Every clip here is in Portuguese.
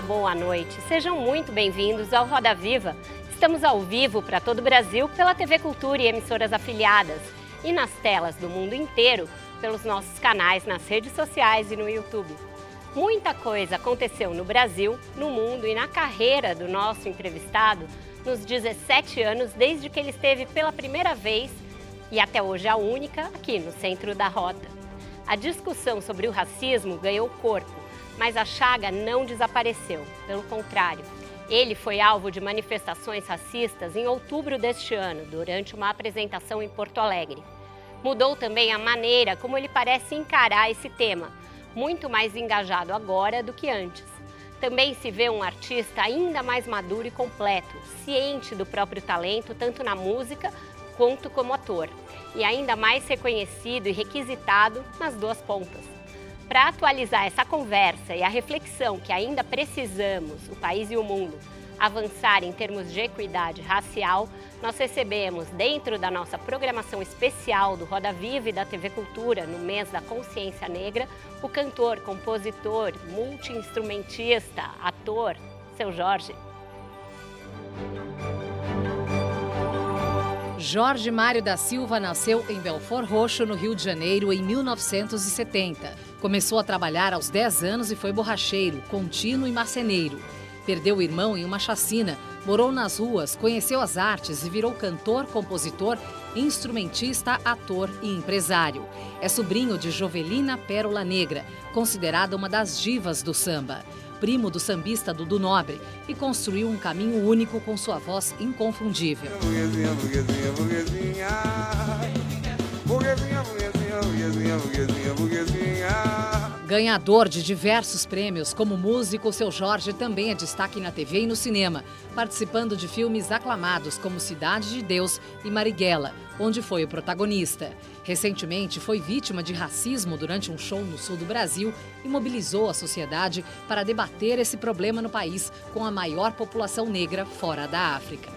Boa noite. Sejam muito bem-vindos ao Roda Viva. Estamos ao vivo para todo o Brasil pela TV Cultura e emissoras afiliadas e nas telas do mundo inteiro pelos nossos canais nas redes sociais e no YouTube. Muita coisa aconteceu no Brasil, no mundo e na carreira do nosso entrevistado nos 17 anos desde que ele esteve pela primeira vez e até hoje a única aqui no centro da rota. A discussão sobre o racismo ganhou corpo mas a chaga não desapareceu. Pelo contrário, ele foi alvo de manifestações racistas em outubro deste ano, durante uma apresentação em Porto Alegre. Mudou também a maneira como ele parece encarar esse tema, muito mais engajado agora do que antes. Também se vê um artista ainda mais maduro e completo, ciente do próprio talento, tanto na música quanto como ator, e ainda mais reconhecido e requisitado nas duas pontas. Para atualizar essa conversa e a reflexão que ainda precisamos, o país e o mundo, avançar em termos de equidade racial, nós recebemos, dentro da nossa programação especial do Roda Viva e da TV Cultura, no mês da consciência negra, o cantor, compositor, multi-instrumentista, ator, seu Jorge. Jorge Mário da Silva nasceu em Belfort Roxo, no Rio de Janeiro, em 1970. Começou a trabalhar aos 10 anos e foi borracheiro, contínuo e marceneiro. Perdeu o irmão em uma chacina, morou nas ruas, conheceu as artes e virou cantor, compositor, instrumentista, ator e empresário. É sobrinho de Jovelina Pérola Negra, considerada uma das divas do samba primo do sambista Dudu Nobre, e construiu um caminho único com sua voz inconfundível. Burguesinha, burguesinha, burguesinha. Burguesinha, burguesinha, Ganhador de diversos prêmios, como músico, seu Jorge também é destaque na TV e no cinema, participando de filmes aclamados como Cidade de Deus e Marighella, onde foi o protagonista. Recentemente foi vítima de racismo durante um show no sul do Brasil e mobilizou a sociedade para debater esse problema no país com a maior população negra fora da África.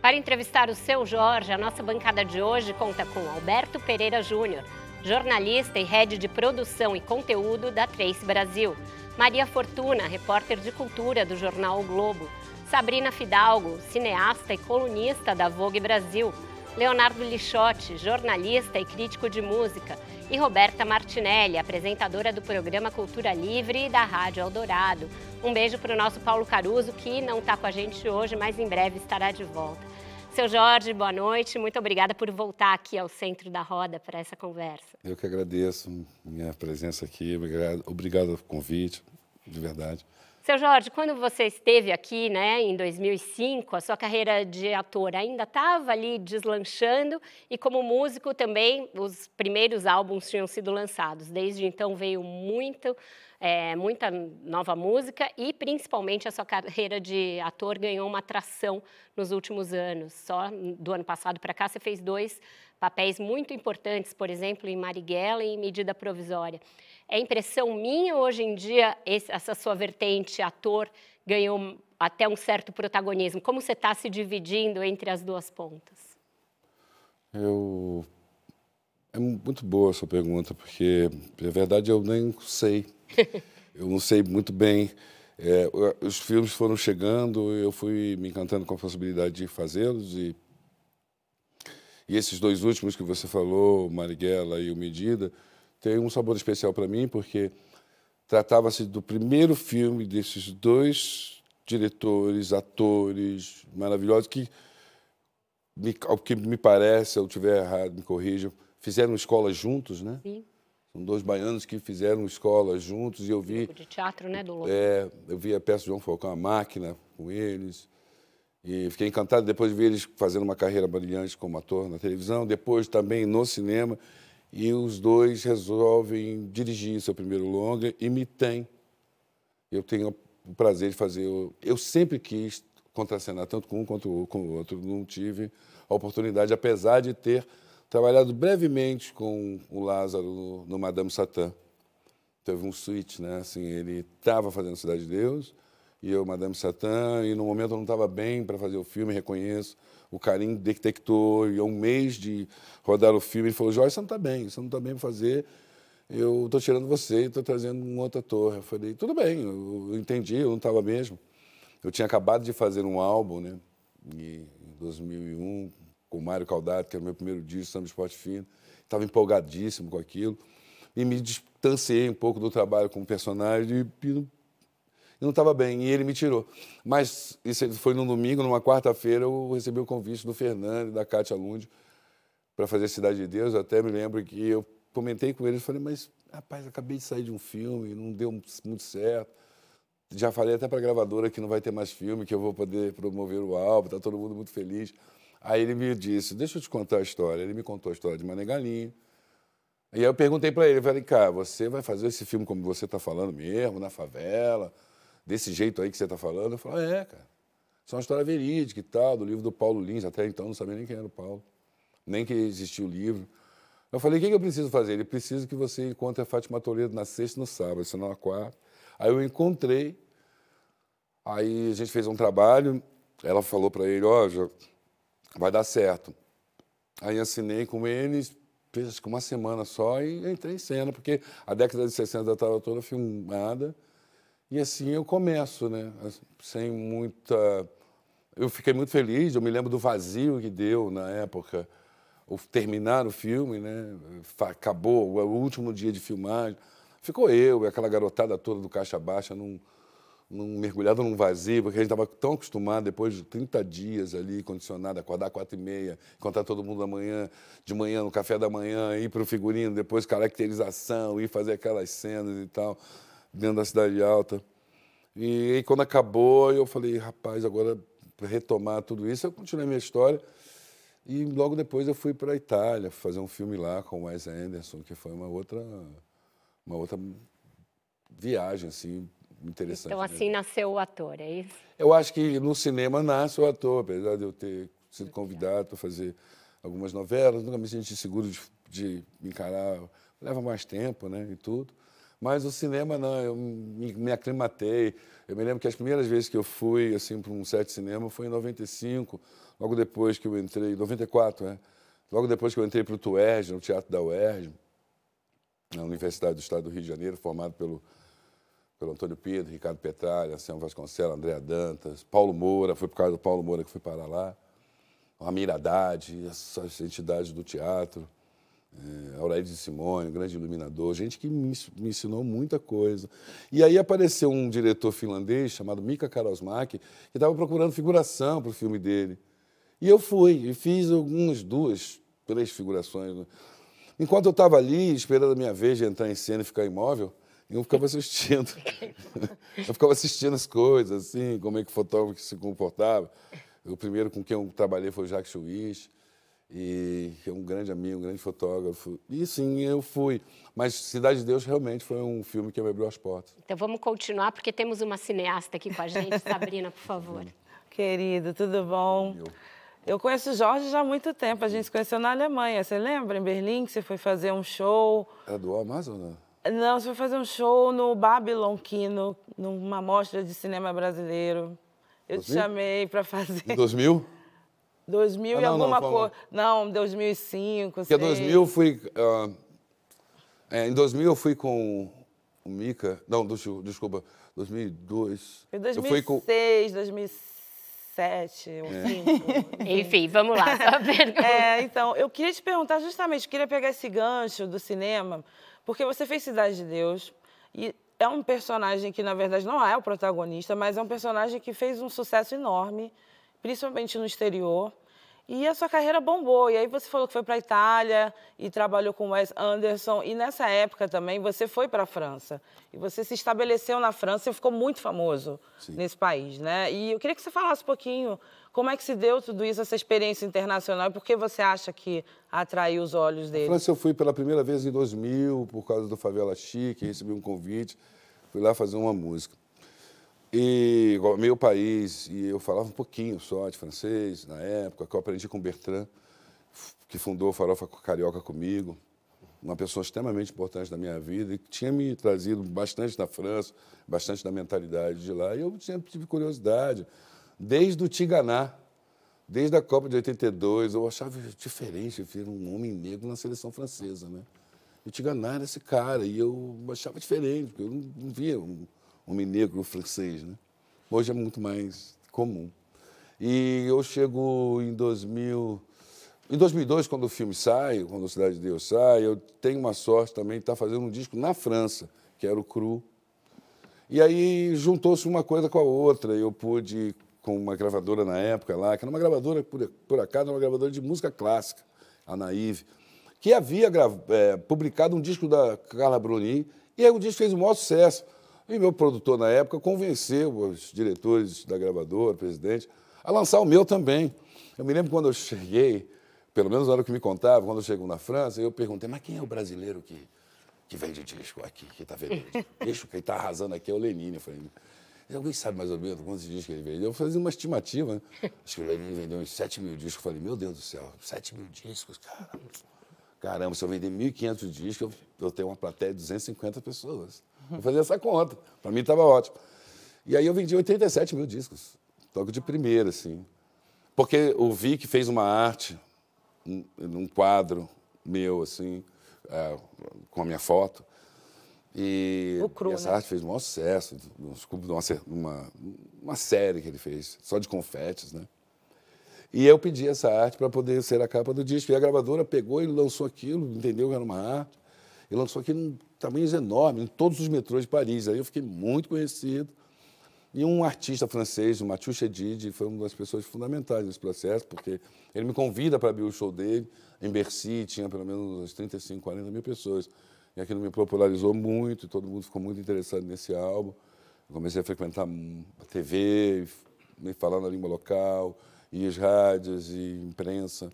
Para entrevistar o seu Jorge, a nossa bancada de hoje conta com Alberto Pereira Júnior jornalista e head de produção e conteúdo da Trace Brasil. Maria Fortuna, repórter de cultura do jornal o Globo. Sabrina Fidalgo, cineasta e colunista da Vogue Brasil. Leonardo Lixotti, jornalista e crítico de música. E Roberta Martinelli, apresentadora do programa Cultura Livre e da Rádio Eldorado. Um beijo para o nosso Paulo Caruso, que não está com a gente hoje, mas em breve estará de volta. Seu Jorge, boa noite. Muito obrigada por voltar aqui ao centro da roda para essa conversa. Eu que agradeço minha presença aqui. Obrigado, obrigado pelo convite, de verdade. Seu Jorge, quando você esteve aqui, né, em 2005, a sua carreira de ator ainda estava ali deslanchando e como músico também os primeiros álbuns tinham sido lançados. Desde então veio muito é, muita nova música e principalmente a sua carreira de ator ganhou uma atração nos últimos anos. Só do ano passado para cá você fez dois papéis muito importantes, por exemplo, em Marighella e em Medida Provisória. É impressão minha hoje em dia esse, essa sua vertente ator ganhou até um certo protagonismo. Como você está se dividindo entre as duas pontas? Eu é muito boa a sua pergunta, porque, na verdade, eu nem sei eu não sei muito bem. É, os filmes foram chegando, eu fui me encantando com a possibilidade de fazê-los e e esses dois últimos que você falou, Marighella e o Medida, tem um sabor especial para mim porque tratava-se do primeiro filme desses dois diretores, atores maravilhosos que, me, ao que me parece, se eu estiver errado, me corrijam, fizeram escola juntos, né? Sim. São dois baianos que fizeram escola juntos e eu vi. de teatro, né, do É, eu vi a peça de João Falcão, a máquina, com eles. E fiquei encantado depois de ver eles fazendo uma carreira brilhante como ator na televisão, depois também no cinema. E os dois resolvem dirigir seu primeiro longa e me tem. Eu tenho o prazer de fazer. Eu sempre quis contracenar tanto com um quanto com o outro. Não tive a oportunidade, apesar de ter trabalhado brevemente com o Lázaro no, no Madame Satã. Teve um switch, né? Assim, ele estava fazendo Cidade de Deus e eu, Madame Satã, e no momento eu não estava bem para fazer o filme, reconheço. O carinho detectou, e um mês de rodar o filme, ele falou, Jorge, você não está bem, você não está bem para fazer, eu estou tirando você e estou trazendo um outro ator. Eu falei, tudo bem, eu entendi, eu não estava mesmo. Eu tinha acabado de fazer um álbum, né, em 2001, com o Mário Caldato, que era o meu primeiro disco, Samba Esporte Fino. Estava empolgadíssimo com aquilo. E me distanciei um pouco do trabalho com o personagem e não estava bem. E ele me tirou. Mas isso foi num domingo, numa quarta-feira, eu recebi o convite do Fernando e da Cátia Lund para fazer Cidade de Deus. Eu até me lembro que eu comentei com eles, falei, mas rapaz, acabei de sair de um filme, não deu muito certo. Já falei até para a gravadora que não vai ter mais filme, que eu vou poder promover o álbum, está todo mundo muito feliz. Aí ele me disse, deixa eu te contar a história. Ele me contou a história de Mané Galinha. E aí eu perguntei para ele, falei, cara, você vai fazer esse filme como você está falando mesmo, na favela, desse jeito aí que você está falando? Eu falei, é, cara. Isso é uma história verídica e tal, do livro do Paulo Lins. Até então não sabia nem quem era o Paulo, nem que existia o livro. Eu falei, o que, que eu preciso fazer? Ele precisa que você encontre a Fátima Toledo na sexta e no sábado, senão na quarta. Aí eu encontrei, aí a gente fez um trabalho, ela falou para ele, ó, oh, vai dar certo. Aí assinei com eles, fez uma semana só e entrei em cena, porque a década de 60 estava toda filmada. E assim eu começo, né? Sem muita. Eu fiquei muito feliz, eu me lembro do vazio que deu na época, o terminar o filme, né? Acabou, o último dia de filmagem. Ficou eu e aquela garotada toda do Caixa Baixa num num, mergulhado num vazio, porque a gente estava tão acostumado, depois de 30 dias ali, condicionado, acordar quatro e meia, encontrar todo mundo amanhã, de manhã, no café da manhã, ir para o figurino, depois caracterização, ir fazer aquelas cenas e tal, dentro da Cidade Alta. E aí, quando acabou, eu falei, rapaz, agora retomar tudo isso, eu continuei minha história. E logo depois eu fui para a Itália fazer um filme lá com o Wes Anderson, que foi uma outra, uma outra viagem, assim, interessante. Então, assim nasceu o ator, é isso? Eu acho que no cinema nasce o ator, apesar de eu ter sido convidado para fazer algumas novelas, nunca me senti seguro de, de encarar, leva mais tempo, né, e tudo. Mas o cinema, não, eu me, me aclimatei. Eu me lembro que as primeiras vezes que eu fui assim para um set de cinema foi em 95, logo depois que eu entrei, 94, né? Logo depois que eu entrei para o TUERJ, no Teatro da UERJ, na Universidade do Estado do Rio de Janeiro, formado pelo pelo Antônio Pedro, Ricardo Petralha, Anselmo Vasconcelos, André Dantas, Paulo Moura, foi por causa do Paulo Moura que fui parar lá, Ramiro Haddad, essas entidades do teatro, é, Aurélio de Simone, grande iluminador, gente que me, me, ensinou muita coisa. E aí apareceu um diretor finlandês chamado Mika Karosmaki, que estava procurando figuração para o filme dele. E eu fui, e fiz algumas duas, três figurações. Enquanto eu estava ali, esperando a minha vez de entrar em cena e ficar imóvel, eu ficava assistindo. eu ficava assistindo as coisas, assim, como é que o fotógrafo se comportava. O primeiro com quem eu trabalhei foi o Jacques Chuiz, e que é um grande amigo, um grande fotógrafo. E sim, eu fui. Mas Cidade de Deus realmente foi um filme que me abriu as portas. Então vamos continuar, porque temos uma cineasta aqui com a gente. Sabrina, por favor. Querido, tudo bom? Eu. Eu conheço o Jorge já há muito tempo. A gente se conheceu na Alemanha. Você lembra, em Berlim, que você foi fazer um show? Era do Amazon, não, você foi fazer um show no Babylon Kino, numa mostra de cinema brasileiro. Eu 2000? te chamei para fazer. Em 2000? 2000 ah, e alguma coisa. Não, 2005. Porque em 2000 eu fui. Uh, é, em 2000 eu fui com o Mica. Não, desculpa, 2002. Foi 2006, eu fui com... 2007 ou 2005. É. Enfim, vamos lá. é, então, eu queria te perguntar justamente, eu queria pegar esse gancho do cinema porque você fez Cidade de Deus e é um personagem que, na verdade, não é o protagonista, mas é um personagem que fez um sucesso enorme, principalmente no exterior. E a sua carreira bombou. E aí você falou que foi para a Itália e trabalhou com Wes Anderson. E nessa época também você foi para a França. E você se estabeleceu na França e ficou muito famoso Sim. nesse país, né? E eu queria que você falasse um pouquinho como é que se deu tudo isso, essa experiência internacional, e por que você acha que atraiu os olhos dele? Na França eu fui pela primeira vez em 2000, por causa do Favela Chique, recebi um convite, fui lá fazer uma música. E meu país, e eu falava um pouquinho só de francês na época, que eu aprendi com o Bertrand, que fundou o Farofa Carioca comigo, uma pessoa extremamente importante na minha vida e que tinha me trazido bastante da França, bastante da mentalidade de lá. E eu sempre tive curiosidade, desde o Tiganá, desde a Copa de 82, eu achava diferente ver um homem negro na seleção francesa, né? E o Tiganá era esse cara, e eu achava diferente, porque eu não via um homem negro francês, né? Hoje é muito mais comum. E eu chego em 2000, em 2002, quando o filme sai, quando a Cidade de Deus sai, eu tenho uma sorte também de estar fazendo um disco na França, que era o Cru. E aí juntou-se uma coisa com a outra. Eu pude, com uma gravadora na época lá, que era uma gravadora, por, por acaso, uma gravadora de música clássica, a Naive, que havia é, publicado um disco da Carla Bruni, e aí o disco fez o maior sucesso. E meu produtor, na época, convenceu os diretores da gravadora, o presidente, a lançar o meu também. Eu me lembro quando eu cheguei, pelo menos na hora que me contava, quando eu chego na França, eu perguntei, mas quem é o brasileiro que, que vende disco aqui, que está vendendo disco? Quem está arrasando aqui é o Lenine. Eu falei, alguém sabe mais ou menos quantos discos ele vendeu? Eu fazia uma estimativa, né? Acho que o Lenine vendeu uns 7 mil discos. Eu falei, meu Deus do céu, 7 mil discos, cara. Caramba, se eu vender 1.500 discos, eu, eu tenho uma plateia de 250 pessoas. Vou fazer essa conta. Para mim estava ótimo. E aí eu vendi 87 mil discos. Toco de primeira, assim. Porque o Vic fez uma arte, um, um quadro meu, assim, é, com a minha foto. E, cru, e essa né? arte fez um maior sucesso, uma, uma, uma série que ele fez, só de confetes, né? E eu pedi essa arte para poder ser a capa do disco. E a gravadora pegou e lançou aquilo, entendeu que era uma arte. E lançou aquilo em tamanhos enormes, em todos os metrôs de Paris. Aí eu fiquei muito conhecido. E um artista francês, o Mathieu Chedid, foi uma das pessoas fundamentais nesse processo, porque ele me convida para abrir o show dele. Em Bercy tinha pelo menos uns 35, 40 mil pessoas. E aquilo me popularizou muito, todo mundo ficou muito interessado nesse álbum. Eu comecei a frequentar a TV, me falar na língua local, e as rádios e imprensa.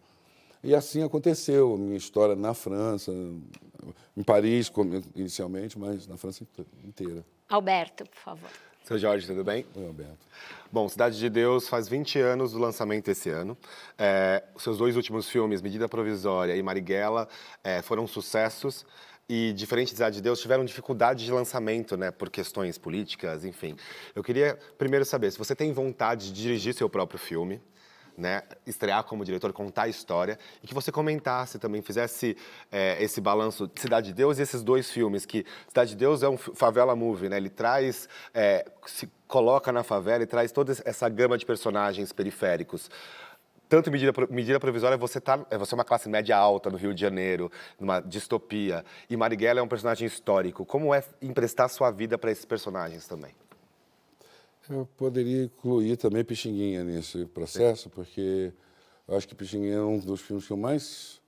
E assim aconteceu a minha história na França, em Paris inicialmente, mas na França inteira. Alberto, por favor. Seu Jorge, tudo bem? Oi, Alberto. Bom, Cidade de Deus faz 20 anos do lançamento esse ano. É, os seus dois últimos filmes, Medida Provisória e Marighella, é, foram sucessos e, diferente de Cidade de Deus, tiveram dificuldade de lançamento, né, por questões políticas, enfim. Eu queria primeiro saber se você tem vontade de dirigir seu próprio filme, né, estrear como diretor, contar a história, e que você comentasse também, fizesse é, esse balanço de Cidade de Deus e esses dois filmes, que Cidade de Deus é um favela movie, né, ele traz, é, se coloca na favela e traz toda essa gama de personagens periféricos. Tanto medida, medida provisória, você, tá, é, você é uma classe média alta no Rio de Janeiro, numa distopia. E Marighella é um personagem histórico. Como é emprestar sua vida para esses personagens também? Eu poderia incluir também Pixinguinha nesse processo, porque eu acho que Pixinguinha é um dos filmes que eu mais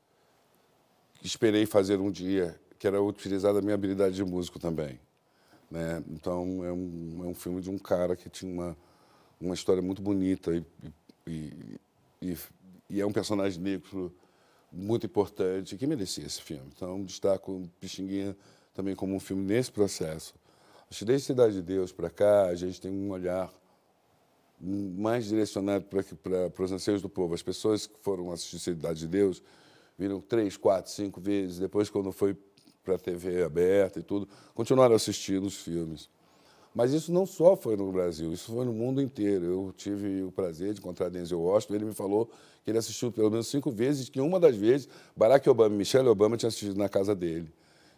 esperei fazer um dia, que era utilizar a minha habilidade de músico também. Né? Então, é um, é um filme de um cara que tinha uma, uma história muito bonita e, e, e, e é um personagem negro muito importante que merecia esse filme. Então, destaco Pixinguinha também como um filme nesse processo. Que desde Cidade de Deus para cá, a gente tem um olhar mais direcionado para os anseios do povo. As pessoas que foram assistir Cidade de Deus viram três, quatro, cinco vezes. Depois, quando foi para a TV aberta e tudo, continuaram assistindo os filmes. Mas isso não só foi no Brasil, isso foi no mundo inteiro. Eu tive o prazer de encontrar Denzel Washington, ele me falou que ele assistiu pelo menos cinco vezes, que uma das vezes Barack Obama e Michelle Obama tinham assistido na casa dele.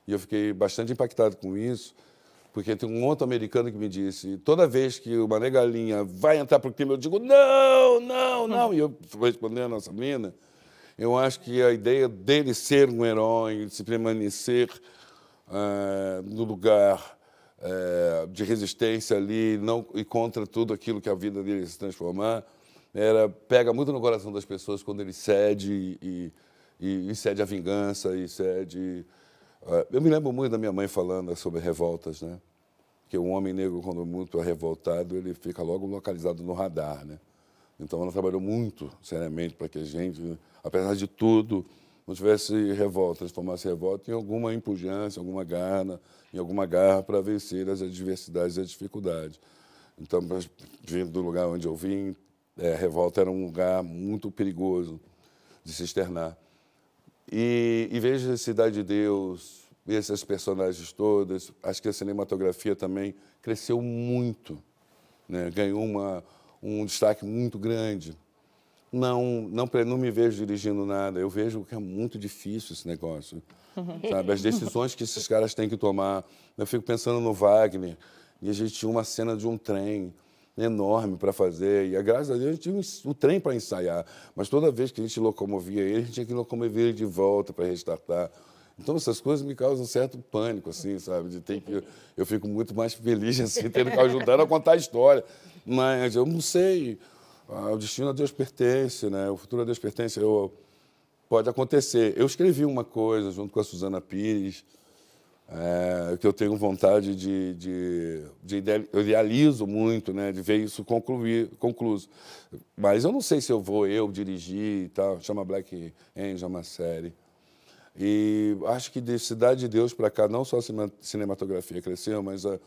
E eu fiquei bastante impactado com isso, porque tem um outro americano que me disse, toda vez que o Mané Galinha vai entrar para o crime, eu digo, não, não, não. E eu respondendo a Sabrina, eu acho que a ideia dele ser um herói, de se permanecer uh, no lugar uh, de resistência ali não, e contra tudo aquilo que a vida dele se transformar, era pega muito no coração das pessoas quando ele cede e, e, e cede a vingança e cede. Uh, eu me lembro muito da minha mãe falando sobre revoltas, né? Que o homem negro, quando muito revoltado, ele fica logo localizado no radar, né? Então ela trabalhou muito seriamente para que a gente, apesar de tudo, não tivesse revolta, transformasse revolta em alguma impugência, alguma garra, em alguma garra para vencer as adversidades e as dificuldades. Então, vindo do lugar onde eu vim, é, revolta era um lugar muito perigoso de se externar. E, e vejo a Cidade de Deus, esses personagens todos, acho que a cinematografia também cresceu muito, né? ganhou uma, um destaque muito grande. Não, não, não me vejo dirigindo nada, eu vejo que é muito difícil esse negócio. Sabe? As decisões que esses caras têm que tomar. Eu fico pensando no Wagner, e a gente tinha uma cena de um trem enorme para fazer. E graças a Deus a gente tinha o trem para ensaiar. Mas toda vez que a gente locomovia ele, a gente tinha que locomover ele de volta para restartar. Então essas coisas me causam um certo pânico, assim, sabe? De ter que eu fico muito mais feliz assim, tendo que ajudar a contar a história. Mas eu não sei. O destino a Deus pertence, né? O futuro a Deus pertence. Eu, pode acontecer. Eu escrevi uma coisa junto com a Suzana Pires é, que eu tenho vontade de, de, de, eu idealizo muito, né, de ver isso concluir, concluso. Mas eu não sei se eu vou eu dirigir e tal. Chama Black Angel, uma série. E acho que de Cidade de Deus para cá, não só a cinematografia cresceu, mas a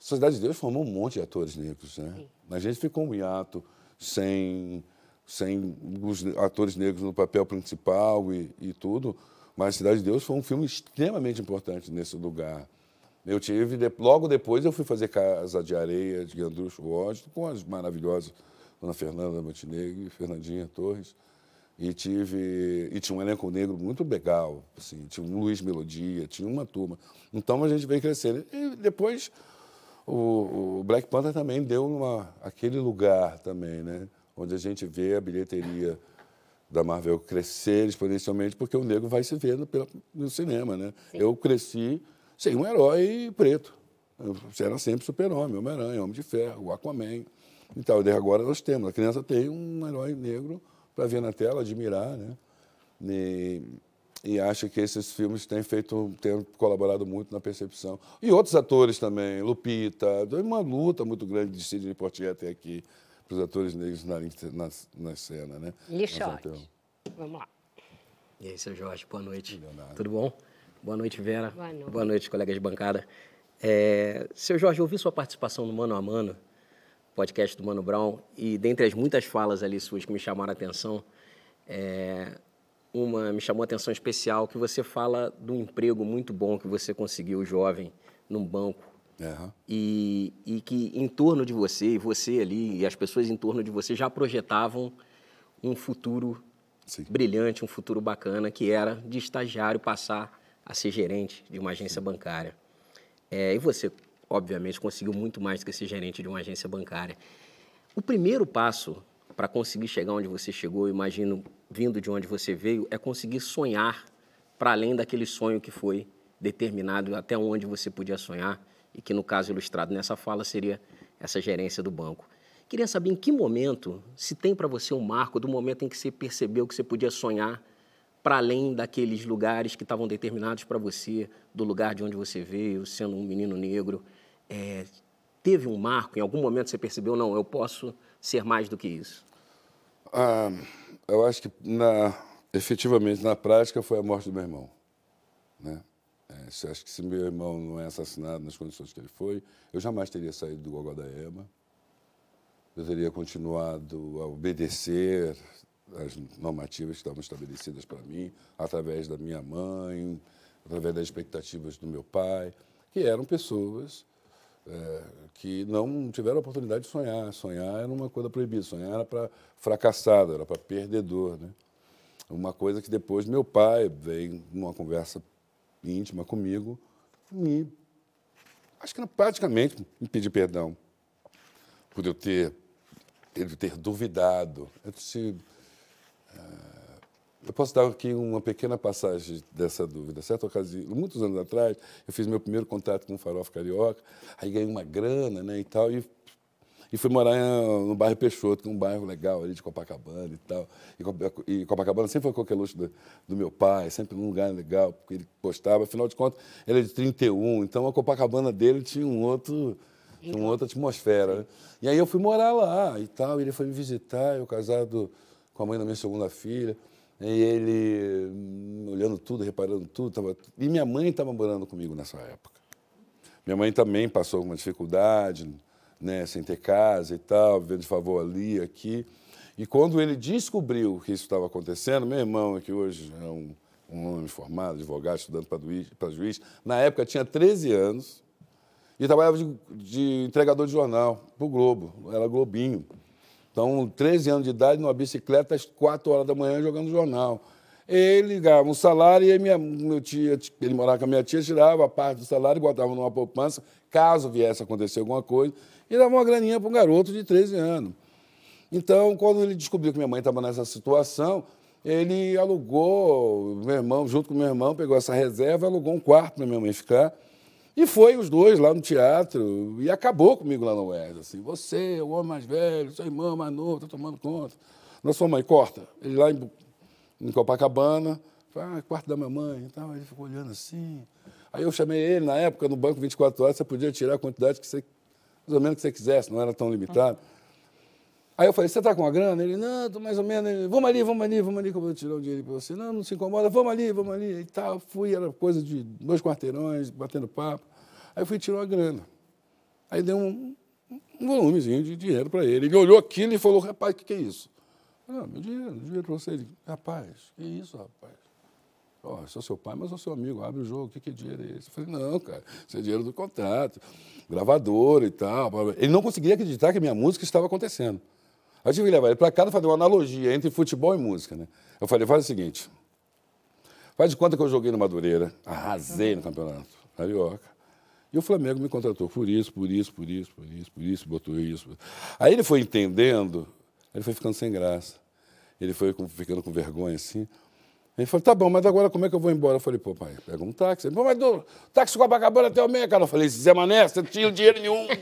Cidade de Deus formou um monte de atores negros. Né? A gente ficou um hiato sem, sem os atores negros no papel principal e, e tudo. Mas Cidade de Deus foi um filme extremamente importante nesse lugar. Eu tive, logo depois eu fui fazer Casa de Areia de Andrucho Washington com as maravilhosas Dona Fernanda Montenegro Fernandinha Torres. E tive e tinha um elenco negro muito legal, assim, tinha um Luiz Melodia, tinha uma turma. Então a gente veio crescendo. E depois o, o Black Panther também deu uma, aquele lugar também, né, onde a gente vê a bilheteria da Marvel crescer exponencialmente porque o negro vai se vendo pela, no cinema, né? Eu cresci sem um herói preto. Eu era sempre super-homem, Homem-Aranha, Homem de Ferro, Aquaman. Então, agora nós temos. A criança tem um herói negro para ver na tela, admirar, né? E, e acho que esses filmes têm feito, têm colaborado muito na percepção. E outros atores também, Lupita, uma luta muito grande de Sidney Poitier até aqui para os atores negros na, na, na cena, né? Lixote. Vamos lá. E aí, seu Jorge, boa noite. Leonardo. Tudo bom? Boa noite, Vera. Boa noite, boa noite colegas de bancada. É, seu Jorge, eu ouvi sua participação no Mano a Mano, podcast do Mano Brown, e dentre as muitas falas ali suas que me chamaram a atenção, é, uma me chamou a atenção especial, que você fala do emprego muito bom que você conseguiu jovem num banco Uhum. E, e que em torno de você, e você ali, e as pessoas em torno de você já projetavam um futuro Sim. brilhante, um futuro bacana, que era de estagiário passar a ser gerente de uma agência Sim. bancária. É, e você, obviamente, conseguiu muito mais do que ser gerente de uma agência bancária. O primeiro passo para conseguir chegar onde você chegou, imagino, vindo de onde você veio, é conseguir sonhar para além daquele sonho que foi determinado, até onde você podia sonhar e que no caso ilustrado nessa fala seria essa gerência do banco. Queria saber em que momento, se tem para você um marco do momento em que você percebeu que você podia sonhar para além daqueles lugares que estavam determinados para você, do lugar de onde você veio, sendo um menino negro. É, teve um marco, em algum momento você percebeu, não, eu posso ser mais do que isso? Ah, eu acho que, na, efetivamente, na prática, foi a morte do meu irmão. Né? É, acho que se meu irmão não é assassinado nas condições que ele foi, eu jamais teria saído do Gogó da Ema. Eu teria continuado a obedecer as normativas que estavam estabelecidas para mim, através da minha mãe, através das expectativas do meu pai, que eram pessoas é, que não tiveram a oportunidade de sonhar. Sonhar era uma coisa proibida, sonhar era para fracassado, era para perdedor. Né? Uma coisa que depois meu pai veio numa conversa íntima comigo, acho que praticamente me pedir perdão por eu ter, ter duvidado. Eu, uh, eu posso dar aqui uma pequena passagem dessa dúvida. Certa ocasião, muitos anos atrás, eu fiz meu primeiro contato com o Farofa Carioca, aí ganhei uma grana né, e tal, e, e fui morar no bairro Peixoto, que é um bairro legal ali de Copacabana e tal. E Copacabana sempre foi qualquer luxo do, do, meu pai, sempre num lugar legal, porque ele postava. Afinal de contas, ele é de 31, então a Copacabana dele tinha um outro, tinha uma outra atmosfera. Né? E aí eu fui morar lá e tal, e ele foi me visitar, eu casado com a mãe da minha segunda filha. E ele hum, olhando tudo, reparando tudo. Tava... E minha mãe estava morando comigo nessa época. Minha mãe também passou alguma dificuldade, né, sem ter casa e tal, vivendo de favor ali, aqui. E quando ele descobriu que isso estava acontecendo, meu irmão, que hoje é um, um homem formado, advogado, estudando para juiz, juiz, na época tinha 13 anos e trabalhava de, de entregador de jornal para o Globo, era Globinho. Então, 13 anos de idade, numa bicicleta, às 4 horas da manhã, jogando jornal. Ele ganhava um salário e minha, meu tia, ele morava com a minha tia, tirava a parte do salário e botava numa poupança, caso viesse a acontecer alguma coisa, e dava uma graninha para um garoto de 13 anos. Então, quando ele descobriu que minha mãe estava nessa situação, ele alugou, meu irmão, junto com meu irmão, pegou essa reserva, alugou um quarto para minha mãe ficar. E foi os dois lá no teatro e acabou comigo lá no UERJ. Assim, você, o homem mais velho, seu irmão mais novo, está tomando conta. Na sua mãe, corta. Ele lá em, em Copacabana, ah, quarto da minha mãe e tal. Ele ficou olhando assim. Aí eu chamei ele, na época, no banco 24 horas, você podia tirar a quantidade que você, mais ou menos que você quisesse, não era tão limitado. Aí eu falei, você está com a grana? Ele, não, estou mais ou menos. Ele, vamos ali, vamos ali, vamos ali, que eu vou tirar o dinheiro para você. Não, não se incomoda, vamos ali, vamos ali. E tal. Fui, era coisa de dois quarteirões, batendo papo. Aí eu fui tirar a grana. Aí deu um, um volumezinho de dinheiro para ele. Ele olhou aquilo e falou, rapaz, o que, que, é isso? Ah, meu dinheiro, dinheiro para você. Ele, rapaz, que isso, rapaz? Ó, oh, sou seu pai, mas sou seu amigo, abre o jogo, o que, que dinheiro é esse? Eu falei, não, cara, isso é dinheiro do contrato, gravador e tal. Ele não conseguia acreditar que minha música estava acontecendo. Aí eu tive que levar ele para casa e fazer uma analogia entre futebol e música. Né? Eu falei, faz o seguinte, faz de conta que eu joguei no Madureira, arrasei no campeonato carioca. E o Flamengo me contratou por isso, por isso, por isso, por isso, por isso, botou isso. Aí ele foi entendendo, ele foi ficando sem graça. Ele foi ficando com vergonha assim. Ele falou, tá bom, mas agora como é que eu vou embora? Eu falei, pô, pai, pega um táxi. Ele falou, mas do táxi Copacabana até o meio, cara. Eu falei, Zé Mané, você não tinha dinheiro nenhum.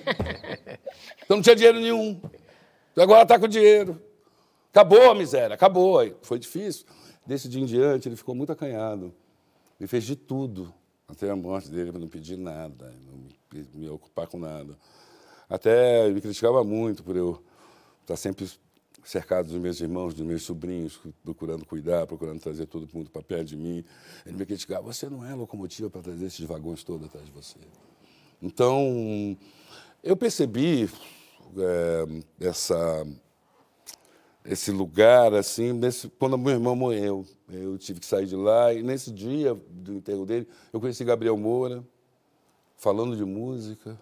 Você não tinha dinheiro nenhum. Agora está com dinheiro. Acabou a miséria, acabou. Foi difícil. Desse dia em diante, ele ficou muito acanhado. Ele fez de tudo até a morte dele para não pedir nada, não me, me, ocupar com nada. Até ele me criticava muito por eu estar sempre cercado dos meus irmãos, dos meus sobrinhos, procurando cuidar, procurando trazer todo mundo para perto de mim. Ele me criticava, você não é locomotiva para trazer esses vagões todos atrás de você. Então, eu percebi é, essa esse lugar, assim, nesse, quando meu irmão morreu. Eu tive que sair de lá e nesse dia do enterro dele, eu conheci Gabriel Moura, falando de música.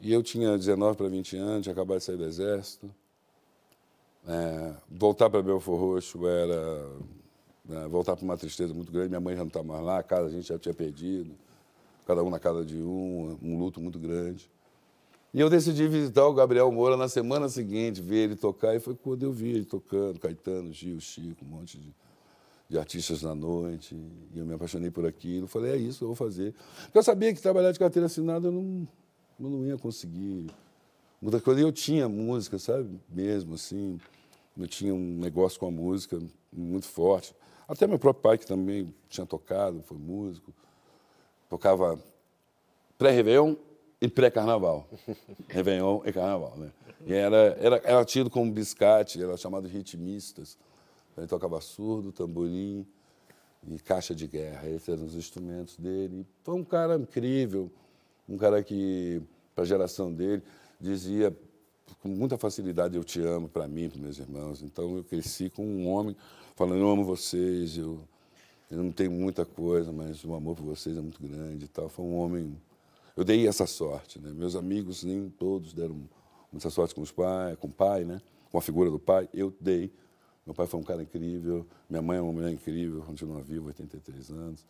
E eu tinha 19 para 20 anos, tinha acabado de sair do exército. É, voltar para Belfor Roxo era né, voltar para uma tristeza muito grande. Minha mãe já não estava mais lá, a casa a gente já tinha perdido, cada um na casa de um, um luto muito grande. E eu decidi visitar o Gabriel Moura na semana seguinte, ver ele tocar, e foi quando eu vi ele tocando, Caetano, Gil, Chico, um monte de, de artistas na noite, e eu me apaixonei por aquilo. Falei, é isso que eu vou fazer. Porque eu sabia que trabalhar de carteira assinada eu não, eu não ia conseguir muita coisa. E eu tinha música, sabe? Mesmo assim, eu tinha um negócio com a música muito forte. Até meu próprio pai, que também tinha tocado, foi músico, tocava pré-réveillon e pré-carnaval. Réveillon e carnaval, né? E era, era, era tido como biscate, era chamado de ritmistas. Ele tocava surdo, tamborim e caixa de guerra. Esses eram os instrumentos dele. Foi um cara incrível, um cara que, para a geração dele, dizia com muita facilidade eu te amo para mim, para meus irmãos. Então eu cresci com um homem falando eu amo vocês, eu, eu não tenho muita coisa, mas o amor por vocês é muito grande e tal. Foi um homem eu dei essa sorte, né? Meus amigos nem todos deram muita sorte com os pais, com o pai, né? Com a figura do pai, eu dei. Meu pai foi um cara incrível, minha mãe é uma mulher incrível, continua viva, 83 anos,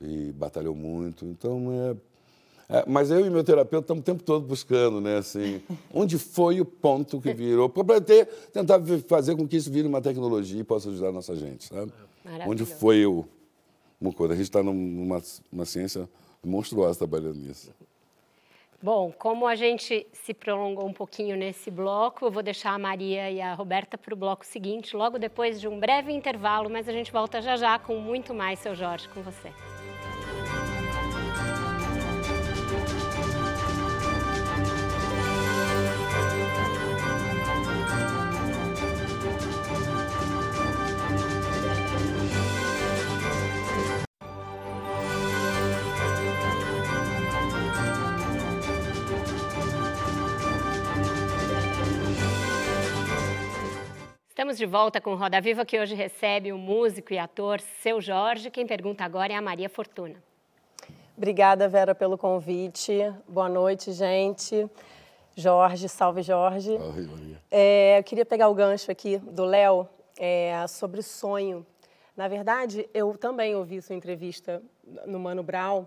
e batalhou muito. Então, é, mas eu e meu terapeuta estamos o tempo todo buscando, né? Assim, onde foi o ponto que virou? Para tentar fazer com que isso vire uma tecnologia e possa ajudar a nossa gente, sabe? Onde foi o. Uma coisa, a gente está numa uma ciência monstruosa trabalhando nisso. Bom, como a gente se prolongou um pouquinho nesse bloco, eu vou deixar a Maria e a Roberta para o bloco seguinte, logo depois de um breve intervalo, mas a gente volta já já com muito mais, seu Jorge, com você. De volta com Roda Viva, que hoje recebe o músico e ator Seu Jorge. Quem pergunta agora é a Maria Fortuna. Obrigada, Vera, pelo convite. Boa noite, gente. Jorge, salve, Jorge. Salve, Maria. É, eu queria pegar o gancho aqui do Léo é, sobre sonho. Na verdade, eu também ouvi sua entrevista no Mano Brown,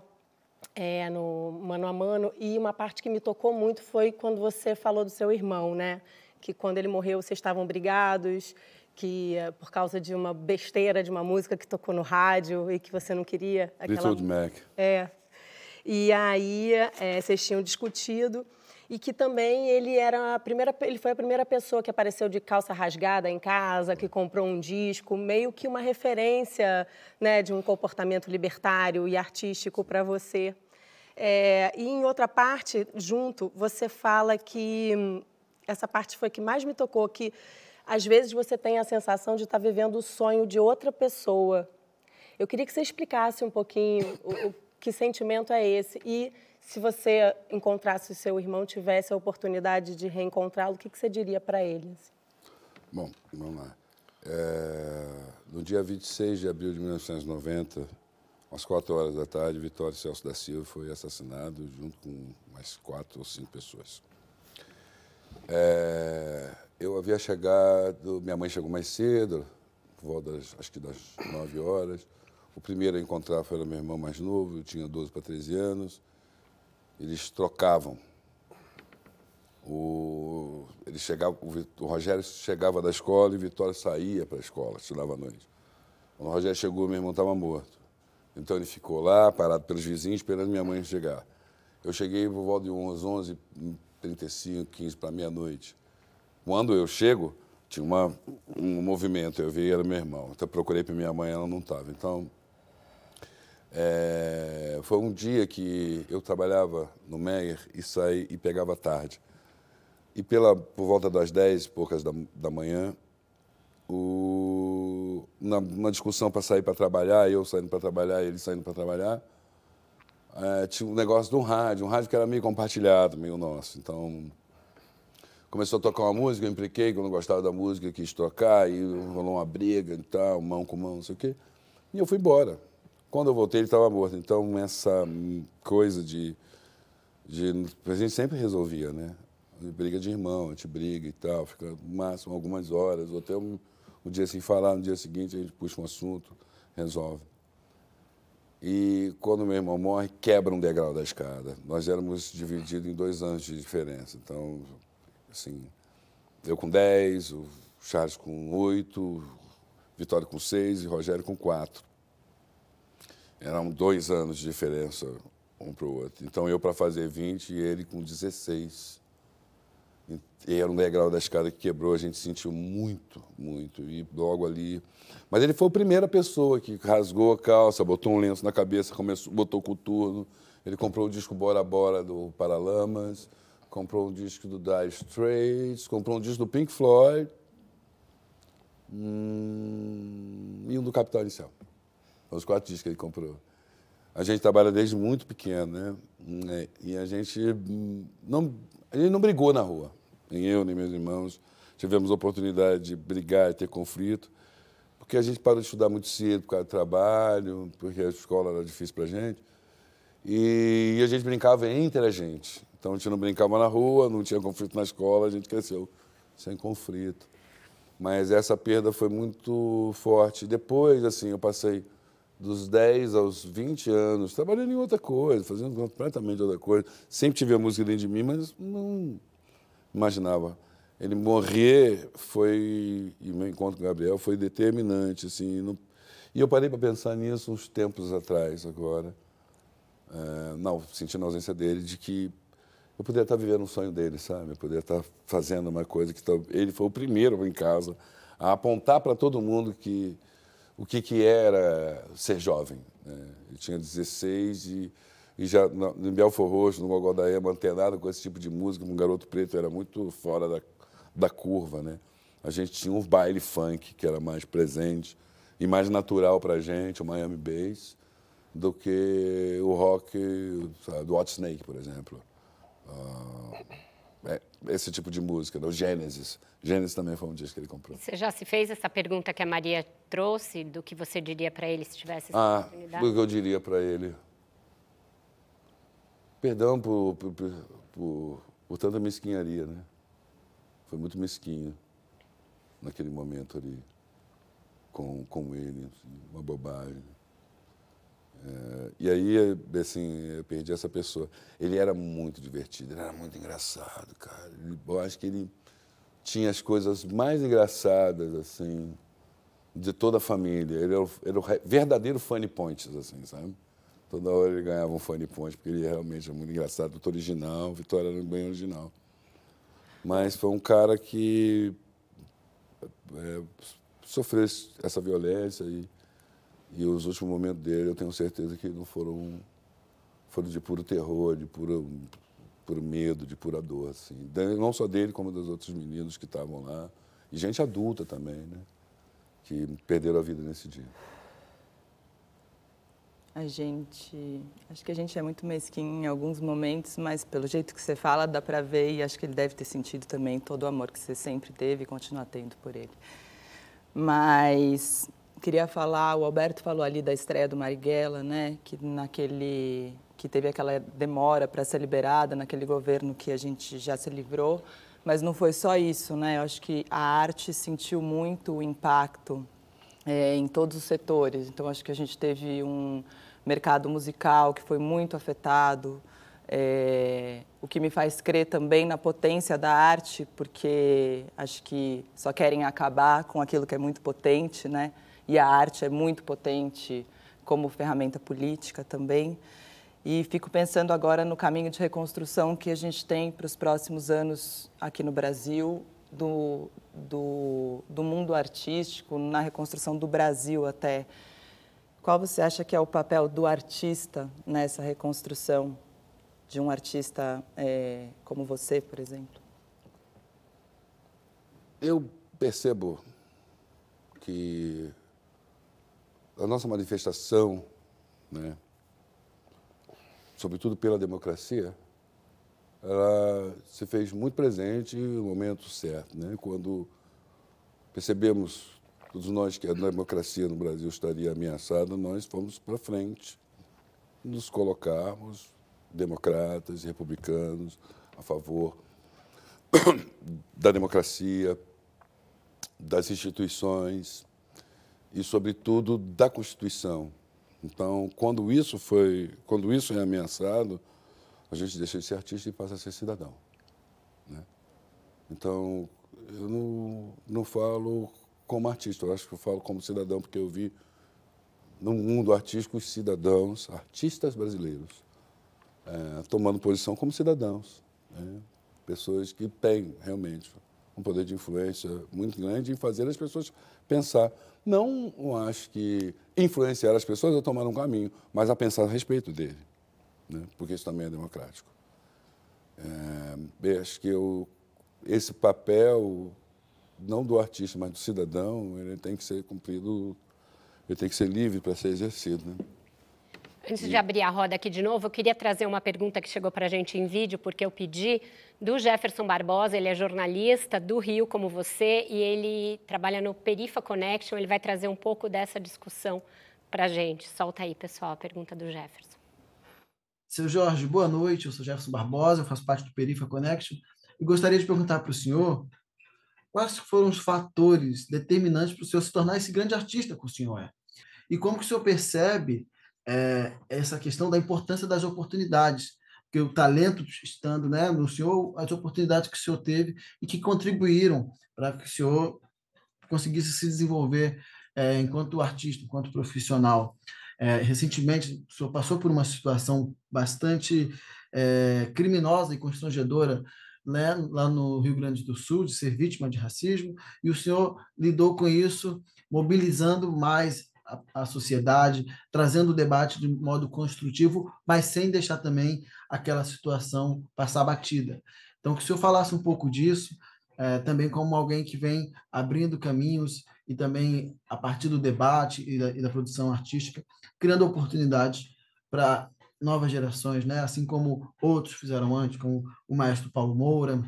é, no Mano a Mano, e uma parte que me tocou muito foi quando você falou do seu irmão, né? Que quando ele morreu vocês estavam brigados, que eh, por causa de uma besteira de uma música que tocou no rádio e que você não queria. Aquela... Fleetwood Mac. É. E aí é, vocês tinham discutido e que também ele era a primeira, ele foi a primeira pessoa que apareceu de calça rasgada em casa, que comprou um disco, meio que uma referência, né, de um comportamento libertário e artístico para você. É, e em outra parte, junto, você fala que hum, essa parte foi que mais me tocou, que às vezes você tem a sensação de estar vivendo o sonho de outra pessoa. Eu queria que você explicasse um pouquinho o, o que sentimento é esse e se você encontrasse o seu irmão, tivesse a oportunidade de reencontrá-lo, o que, que você diria para ele? Bom, vamos lá. É, no dia 26 de abril de 1990, às 4 horas da tarde, Vitório Celso da Silva foi assassinado junto com mais quatro ou cinco pessoas. É, eu havia chegado, minha mãe chegou mais cedo, por volta das, acho que das 9 horas. O primeiro a encontrar foi meu irmão mais novo, eu tinha 12 para 13 anos. Eles trocavam. O, ele chegava, o, o Rogério chegava da escola e Vitória saía para a escola, estudava à noite. Quando o Rogério chegou, meu irmão estava morto. Então ele ficou lá, parado pelos vizinhos, esperando minha mãe chegar. Eu cheguei por volta de 11, 11 35, 15 para meia-noite. Quando eu chego, tinha uma, um movimento, eu vi, era meu irmão. Então procurei para minha mãe, ela não estava. Então, é, foi um dia que eu trabalhava no Meyer e saí e pegava tarde. E pela, por volta das 10 e poucas da, da manhã, o, na, uma discussão para sair para trabalhar, eu saindo para trabalhar, ele saindo para trabalhar, é, tinha um negócio de um rádio, um rádio que era meio compartilhado, meio nosso. Então, começou a tocar uma música, eu impliquei que eu não gostava da música, quis tocar, e rolou uma briga e tal, mão com mão, não sei o quê. E eu fui embora. Quando eu voltei, ele estava morto. Então, essa coisa de, de. A gente sempre resolvia, né? Briga de irmão, a gente briga e tal, fica no máximo algumas horas, ou até um, um dia sem falar, no dia seguinte a gente puxa um assunto, resolve. E quando meu irmão morre, quebra um degrau da escada. Nós éramos divididos em dois anos de diferença. Então, assim, eu com 10, o Charles com 8, Vitória com 6 e Rogério com 4. Eram dois anos de diferença um para o outro. Então, eu para fazer 20 e ele com 16. E era um degrau da escada que quebrou, a gente sentiu muito, muito. E logo ali. Mas ele foi a primeira pessoa que rasgou a calça, botou um lenço na cabeça, começou, botou coturno. Ele comprou o disco Bora Bora do Paralamas, comprou um disco do Dire Straits, comprou um disco do Pink Floyd hum, e um do Capital Inicial. Os quatro discos que ele comprou. A gente trabalha desde muito pequeno, né? É, e a gente não, gente não brigou na rua nem eu, nem meus irmãos, tivemos a oportunidade de brigar e ter conflito, porque a gente parou de estudar muito cedo por causa do trabalho, porque a escola era difícil para a gente. E a gente brincava entre a gente. Então a gente não brincava na rua, não tinha conflito na escola, a gente cresceu sem conflito. Mas essa perda foi muito forte. Depois, assim, eu passei dos 10 aos 20 anos trabalhando em outra coisa, fazendo completamente outra coisa. Sempre tive a música dentro de mim, mas não imaginava. Ele morrer foi, e meu encontro com o Gabriel foi determinante, assim, não, e eu parei para pensar nisso uns tempos atrás, agora, é, não, sentindo a ausência dele, de que eu poderia estar vivendo um sonho dele, sabe? Eu poderia estar fazendo uma coisa que ele foi o primeiro em casa a apontar para todo mundo que o que, que era ser jovem. Né? Ele tinha 16 e, e já no, no Belfor Roxo, no Gogodaema, antenado com esse tipo de música, um garoto preto era muito fora da, da curva, né? A gente tinha um baile funk que era mais presente e mais natural para a gente, o Miami Bass, do que o rock sabe, do Hot Snake, por exemplo. Uh, é, esse tipo de música, né? o Gênesis. Gênesis também foi um disco que ele comprou. Você já se fez essa pergunta que a Maria trouxe, do que você diria para ele se tivesse essa ah, oportunidade? o que eu diria para ele? Perdão por, por, por, por, tanta mesquinharia, né? Foi muito mesquinho naquele momento ali com, com ele, assim, uma bobagem. É, e aí, assim, eu perdi essa pessoa. Ele era muito divertido, ele era muito engraçado, cara. Eu acho que ele tinha as coisas mais engraçadas, assim, de toda a família. Ele era, era o verdadeiro funny points, assim, sabe? Toda hora ele ganhava um funny point, porque ele realmente é muito engraçado, muito original. Vitória era bem original. Mas foi um cara que é, sofreu essa violência e e os últimos momentos dele, eu tenho certeza que não foram, foram de puro terror, de puro, puro medo, de pura dor. Assim. Não só dele, como dos outros meninos que estavam lá. E gente adulta também, né? Que perderam a vida nesse dia. A gente. Acho que a gente é muito mesquinho em alguns momentos, mas pelo jeito que você fala, dá para ver e acho que ele deve ter sentido também todo o amor que você sempre teve e continua tendo por ele. Mas queria falar, o Alberto falou ali da estreia do Marighella, né, que naquele que teve aquela demora para ser liberada naquele governo que a gente já se livrou, mas não foi só isso, né? Eu acho que a arte sentiu muito o impacto é, em todos os setores. Então acho que a gente teve um mercado musical que foi muito afetado, é, o que me faz crer também na potência da arte, porque acho que só querem acabar com aquilo que é muito potente, né? e a arte é muito potente como ferramenta política também. E fico pensando agora no caminho de reconstrução que a gente tem para os próximos anos aqui no Brasil, do, do, do mundo artístico, na reconstrução do Brasil até. Qual você acha que é o papel do artista nessa reconstrução, de um artista é, como você, por exemplo? Eu percebo que a nossa manifestação, né, sobretudo pela democracia, ela se fez muito presente no momento certo, né? Quando percebemos todos nós que a democracia no Brasil estaria ameaçada, nós fomos para frente, nos colocarmos democratas, republicanos, a favor da democracia, das instituições, e, sobretudo, da Constituição. Então, quando isso foi, quando isso é ameaçado, a gente deixa de ser artista e passa a ser cidadão. Né? Então, eu não, não falo como artista, eu acho que eu falo como cidadão, porque eu vi no mundo artístico os cidadãos, artistas brasileiros, é, tomando posição como cidadãos. Né? Pessoas que têm realmente um poder de influência muito grande em fazer as pessoas pensar. Não acho que influenciar as pessoas a tomar um caminho, mas a pensar a respeito dele, né? porque isso também é democrático. É, acho que eu, esse papel, não do artista, mas do cidadão, ele tem que ser cumprido, ele tem que ser livre para ser exercido. Né? Antes de abrir a roda aqui de novo, eu queria trazer uma pergunta que chegou para a gente em vídeo, porque eu pedi do Jefferson Barbosa, ele é jornalista do Rio, como você, e ele trabalha no Perifa Connection, ele vai trazer um pouco dessa discussão para a gente. Solta aí, pessoal, a pergunta do Jefferson. Seu Jorge, boa noite, eu sou Jefferson Barbosa, faço parte do Perifa Connection, e gostaria de perguntar para o senhor quais foram os fatores determinantes para o senhor se tornar esse grande artista que o senhor é. E como que o senhor percebe é, essa questão da importância das oportunidades, porque o talento estando né, no senhor, as oportunidades que o senhor teve e que contribuíram para que o senhor conseguisse se desenvolver é, enquanto artista, enquanto profissional. É, recentemente, o senhor passou por uma situação bastante é, criminosa e constrangedora né, lá no Rio Grande do Sul, de ser vítima de racismo, e o senhor lidou com isso, mobilizando mais a, a sociedade, trazendo o debate de modo construtivo, mas sem deixar também aquela situação passar batida. Então, que o senhor falasse um pouco disso, é, também como alguém que vem abrindo caminhos e também, a partir do debate e da, e da produção artística, criando oportunidades para novas gerações, né? assim como outros fizeram antes, como o maestro Paulo Moura,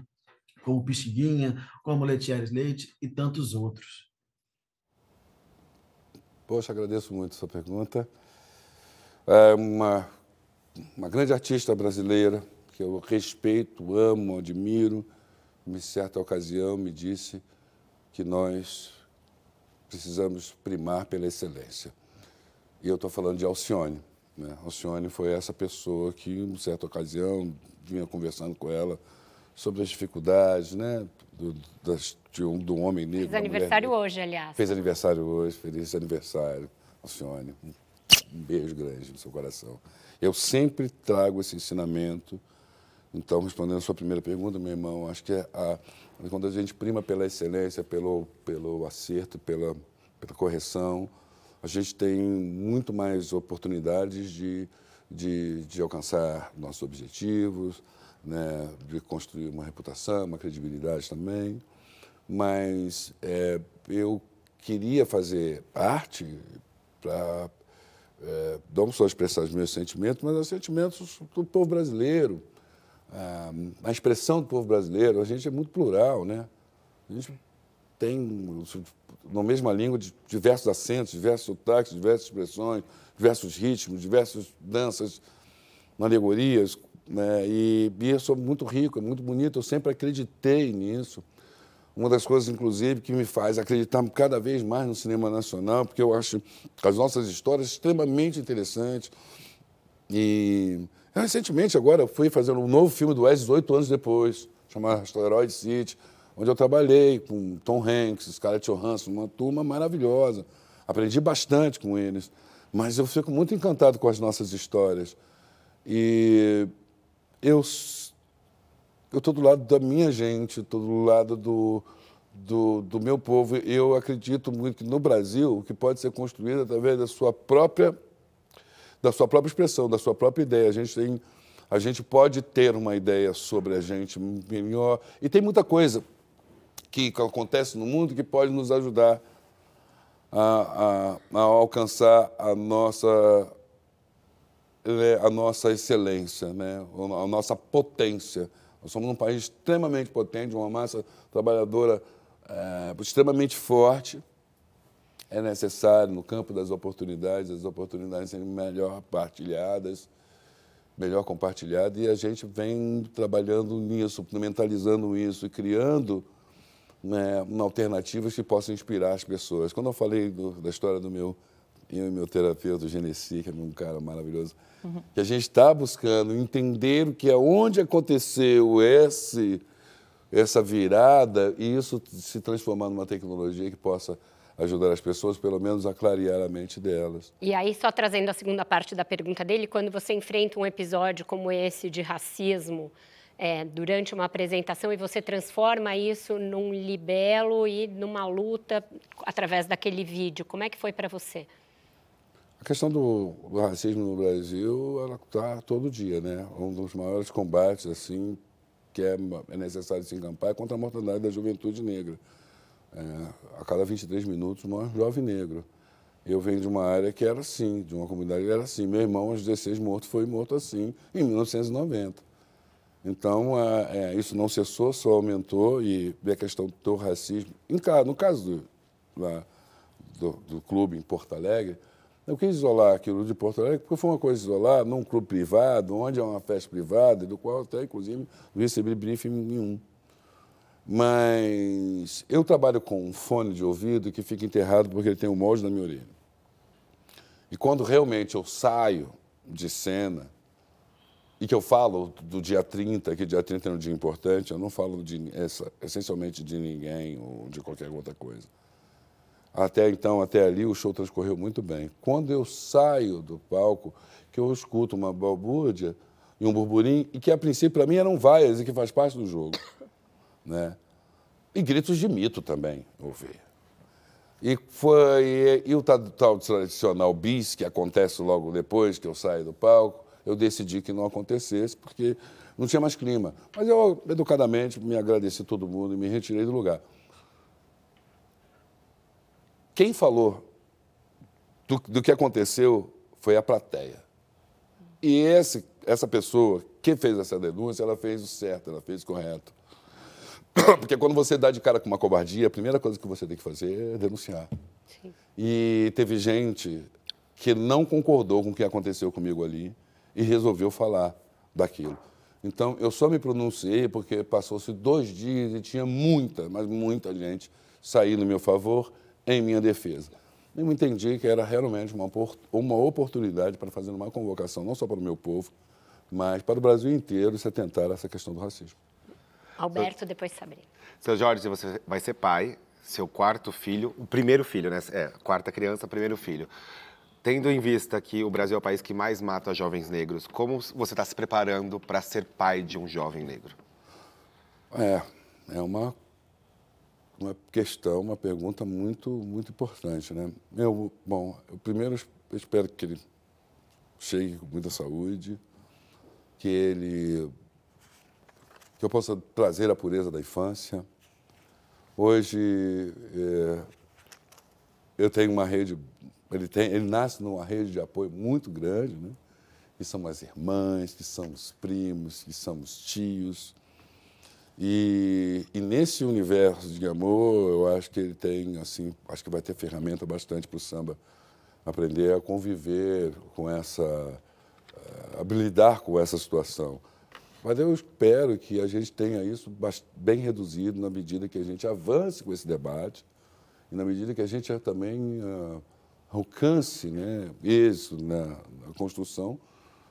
como o Pixiguinha, como Letieres Leite e tantos outros. Poxa, agradeço muito essa pergunta. É uma, uma grande artista brasileira que eu respeito, amo, admiro, em certa ocasião me disse que nós precisamos primar pela excelência. E eu estou falando de Alcione. Né? Alcione foi essa pessoa que, em certa ocasião, vinha conversando com ela sobre as dificuldades né? do, das, de um, do homem negro. Fez aniversário mulher, hoje, aliás. Fez aniversário hoje, feliz aniversário, Alcione. Um beijo grande no seu coração. Eu sempre trago esse ensinamento. Então, respondendo a sua primeira pergunta, meu irmão, acho que é a, quando a gente prima pela excelência, pelo, pelo acerto, pela, pela correção, a gente tem muito mais oportunidades de, de, de alcançar nossos objetivos, né, de construir uma reputação, uma credibilidade também. Mas é, eu queria fazer arte para é, não só expressar os meus sentimentos, mas os sentimentos do povo brasileiro, a, a expressão do povo brasileiro. A gente é muito plural, né? A gente tem na mesma língua diversos acentos, diversos sotaques, diversas expressões, diversos ritmos, diversas danças, alegorias, né? e, e isso é muito rico, é muito bonito, eu sempre acreditei nisso. Uma das coisas, inclusive, que me faz acreditar cada vez mais no cinema nacional, porque eu acho as nossas histórias extremamente interessantes. E recentemente, agora, fui fazer um novo filme do Wes, oito anos depois, chamado Asteroid City, onde eu trabalhei com Tom Hanks, Scarlett Johansson, uma turma maravilhosa. Aprendi bastante com eles, mas eu fico muito encantado com as nossas histórias. E eu estou do lado da minha gente, estou do lado do, do, do, meu povo. Eu acredito muito que no Brasil, o que pode ser construído através da sua própria da sua própria expressão, da sua própria ideia. A gente tem a gente pode ter uma ideia sobre a gente melhor. E tem muita coisa que acontece no mundo que pode nos ajudar a, a, a alcançar a nossa, né, a nossa excelência, né? a nossa potência. Nós somos um país extremamente potente, uma massa trabalhadora é, extremamente forte. É necessário, no campo das oportunidades, as oportunidades serem melhor partilhadas, melhor compartilhadas, e a gente vem trabalhando nisso, mentalizando isso e criando né, alternativas que possam inspirar as pessoas. Quando eu falei do, da história do meu, eu e meu terapeuta, o Genesi, que é um cara maravilhoso, uhum. que a gente está buscando entender o que é onde aconteceu esse, essa virada e isso se transformar numa tecnologia que possa ajudar as pessoas, pelo menos, a clarear a mente delas. E aí, só trazendo a segunda parte da pergunta dele, quando você enfrenta um episódio como esse de racismo, é, durante uma apresentação e você transforma isso num libelo e numa luta através daquele vídeo. Como é que foi para você? A questão do, do, racismo no Brasil, ela está todo dia, né? Um dos maiores combates, assim, que é, é necessário se encampar é contra a mortalidade da juventude negra. É, a cada 23 minutos morre um jovem negro. Eu venho de uma área que era assim, de uma comunidade que era assim. Meu irmão, aos 16 morto, foi morto assim, em 1990. Então, é, isso não cessou, só aumentou, e a questão do racismo. no caso do, lá, do, do, clube em Porto Alegre, eu quis isolar aquilo de Porto Alegre, porque foi uma coisa isolada, num clube privado, onde é uma festa privada, do qual até, inclusive, não recebi briefing nenhum. Mas eu trabalho com um fone de ouvido que fica enterrado porque ele tem um molde na minha orelha. E quando realmente eu saio de cena, e que eu falo do dia 30, que dia 30 é um dia importante, eu não falo de, essa, essencialmente de ninguém ou de qualquer outra coisa. Até então, até ali, o show transcorreu muito bem. Quando eu saio do palco, que eu escuto uma balbúrdia, e um burburinho, e que a princípio para mim eram vaias e que faz parte do jogo. Né? E gritos de mito também, ouvi. E foi e o tal tradicional bis, que acontece logo depois que eu saio do palco, eu decidi que não acontecesse, porque não tinha mais clima. Mas eu, educadamente, me agradeci a todo mundo e me retirei do lugar. Quem falou do, do que aconteceu foi a plateia. E esse, essa pessoa que fez essa denúncia, ela fez o certo, ela fez o correto. Porque quando você dá de cara com uma covardia, a primeira coisa que você tem que fazer é denunciar. Sim. E teve gente que não concordou com o que aconteceu comigo ali e resolveu falar daquilo. Então, eu só me pronunciei porque passou-se dois dias e tinha muita, mas muita gente saindo em meu favor, em minha defesa. Eu entendi que era realmente uma, uma oportunidade para fazer uma convocação, não só para o meu povo, mas para o Brasil inteiro, se atentar a essa questão do racismo. Alberto, depois Sabrina. Seu Jorge, você vai ser pai, seu quarto filho, o primeiro filho, né? É, quarta criança, primeiro filho. Tendo em vista que o Brasil é o país que mais mata jovens negros, como você está se preparando para ser pai de um jovem negro? É, é uma, uma questão, uma pergunta muito, muito importante, né? Eu, bom, eu primeiro espero que ele chegue com muita saúde, que ele que eu possa trazer a pureza da infância. Hoje é, eu tenho uma rede, ele, tem, ele nasce numa rede de apoio muito grande, né? que são as irmãs, que são os primos, que são os tios. E, e, nesse universo de amor, eu acho que ele tem, assim, acho que vai ter ferramenta bastante para o samba aprender a conviver com essa, a lidar com essa situação. Mas eu espero que a gente tenha isso bem reduzido na medida que a gente avance com esse debate e na medida que a gente também uh, alcance né, isso na, na, construção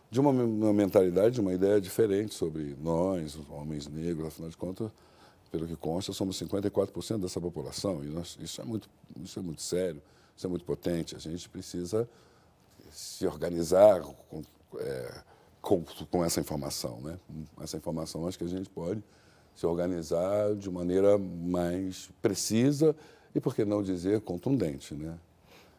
de uma, uma, mentalidade, de uma ideia diferente sobre nós, os homens negros, afinal de contas, pelo que consta, somos 54% dessa população e nós, isso, é muito, isso é muito sério, isso é muito potente. A gente precisa se organizar é, com, com essa informação. Né? Essa informação, acho que a gente pode se organizar de maneira mais precisa e, por que não dizer, contundente. Né?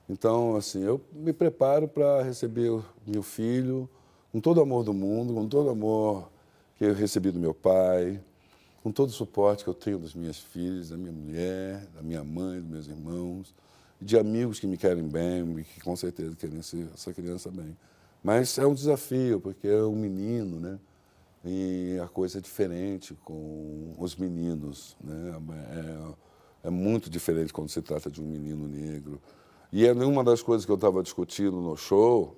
Então, assim, eu me preparo para receber meu filho com todo o amor do mundo, com todo o amor que eu recebi do meu pai, com todo o suporte que eu tenho das minhas filhas, da minha mulher, da minha mãe, dos meus irmãos, de amigos que me querem bem e que com certeza querem essa criança bem. Mas é um desafio, porque é um menino, né? E a coisa é diferente com os meninos, né? É, é muito diferente quando se trata de um menino negro. E é uma das coisas que eu estava discutindo no show,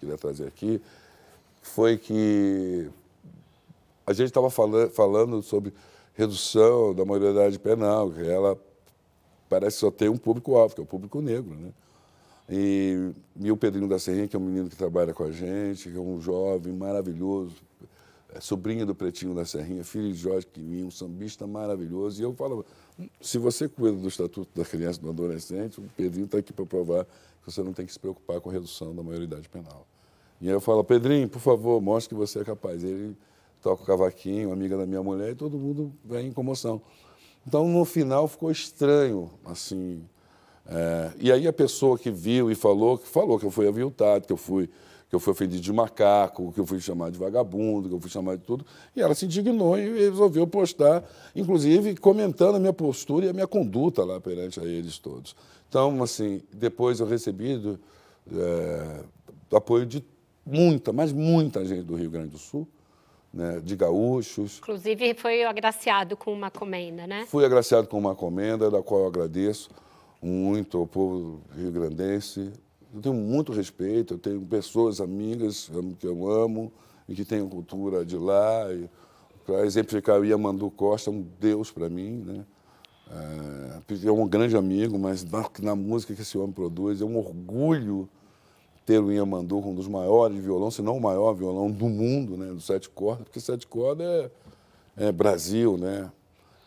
queria trazer aqui, foi que a gente estava falando, falando sobre redução da maioridade penal, que ela parece só ter um público-alvo, que é o público negro, né? E, e o Pedrinho da Serrinha, que é um menino que trabalha com a gente, que é um jovem maravilhoso, é sobrinho do Pretinho da Serrinha, filho de Jorge Quiminho, um sambista maravilhoso. E eu falo, se você cuida do Estatuto da Criança e do Adolescente, o Pedrinho está aqui para provar que você não tem que se preocupar com a redução da maioridade penal. E aí eu falo, Pedrinho, por favor, mostre que você é capaz. Ele toca o cavaquinho, amiga da minha mulher, e todo mundo vem em comoção. Então, no final, ficou estranho, assim, é, e aí a pessoa que viu e falou, que falou que eu fui aviltado, que eu fui que eu fui ofendido de macaco, que eu fui chamado de vagabundo, que eu fui chamado de tudo, e ela se indignou e resolveu postar, inclusive comentando a minha postura e a minha conduta lá perante a eles todos. Então, assim, depois eu recebi do, é, apoio de muita, mas muita gente do Rio Grande do Sul, né, de gaúchos. Inclusive foi agraciado com uma comenda, né? Fui agraciado com uma comenda, da qual eu agradeço muito ao povo rio-grandense. Eu tenho muito respeito, eu tenho pessoas amigas que eu amo e que têm cultura de lá. Para exemplificar, o Iamandu Costa é um deus para mim, né? É, é um grande amigo, mas na, música que esse homem produz, é um orgulho ter o Iamandu um dos maiores violão, se não o maior violão do mundo, né? Do sete cordas, porque sete cordas é, é Brasil, né?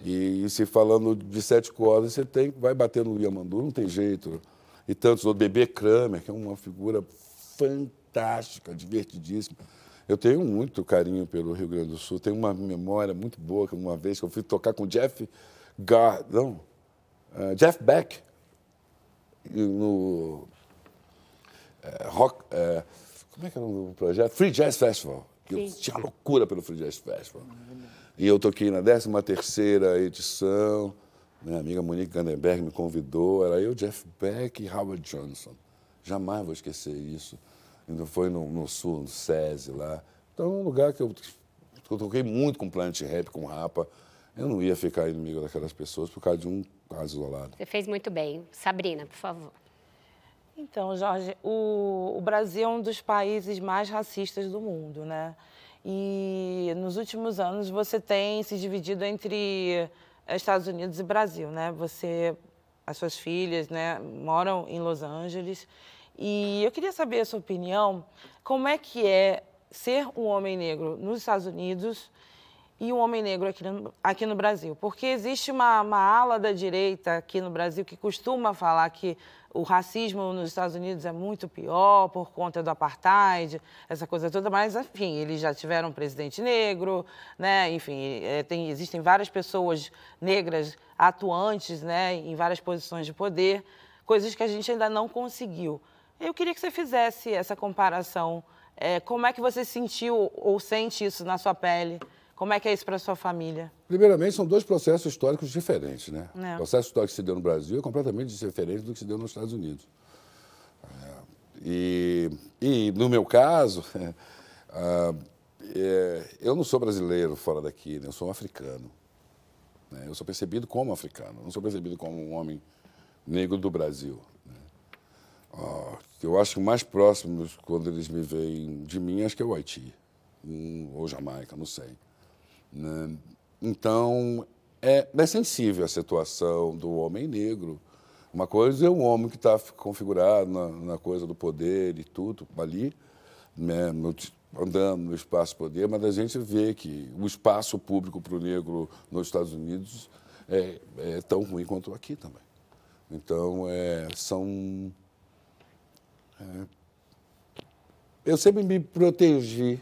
E, e, se falando de sete cordas, você tem, vai bater no Yamandu, não tem jeito. E tantos outros, Bebê Kramer, que é uma figura fantástica, divertidíssima. Eu tenho muito carinho pelo Rio Grande do Sul. Tenho uma memória muito boa que uma vez que eu fui tocar com Jeff Gar... Não, uh, Jeff Beck no uh, rock... Uh, como é que era o projeto? Free Jazz Festival. Eu tinha loucura pelo Free Jazz Festival. E eu toquei na 13 terceira edição. Minha amiga Monique Gandenberg me convidou. Era eu, Jeff Beck e Howard Johnson. Jamais vou esquecer isso. Ainda foi no, no sul, no SESI lá. Então, é um lugar que eu, eu toquei muito com Planet Rap, com Rapa. Eu não ia ficar inimigo daquelas pessoas por causa de um caso isolado. Você fez muito bem. Sabrina, por favor. Então, Jorge, o, o Brasil é um dos países mais racistas do mundo, né? E nos últimos anos você tem se dividido entre Estados Unidos e Brasil, né? Você, as suas filhas, né, moram em Los Angeles. E eu queria saber a sua opinião, como é que é ser um homem negro nos Estados Unidos e um homem negro aqui no, aqui no Brasil? Porque existe uma, uma ala da direita aqui no Brasil que costuma falar que o racismo nos Estados Unidos é muito pior por conta do apartheid, essa coisa toda, mas, enfim, eles já tiveram um presidente negro, né? enfim, é, tem, existem várias pessoas negras atuantes né? em várias posições de poder, coisas que a gente ainda não conseguiu. Eu queria que você fizesse essa comparação. É, como é que você sentiu ou sente isso na sua pele? Como é que é isso para sua família? Primeiramente, são dois processos históricos diferentes. Né? É. O processo histórico que se deu no Brasil é completamente diferente do que se deu nos Estados Unidos. É, e, e, no meu caso, é, eu não sou brasileiro fora daqui, né? eu sou um africano. Né? Eu sou percebido como africano, não sou percebido como um homem negro do Brasil. Oh, eu acho que mais próximo, quando eles me veem de mim, acho que é o Haiti, ou Jamaica, não sei. Né? Então, é, é sensível a situação do homem negro. Uma coisa é um homem que está configurado na, na, coisa do poder e tudo ali, né, no, andando no espaço poder, mas a gente vê que o espaço público para o negro nos Estados Unidos é, é, tão ruim quanto aqui também. Então, é, são é. Eu sempre me protegi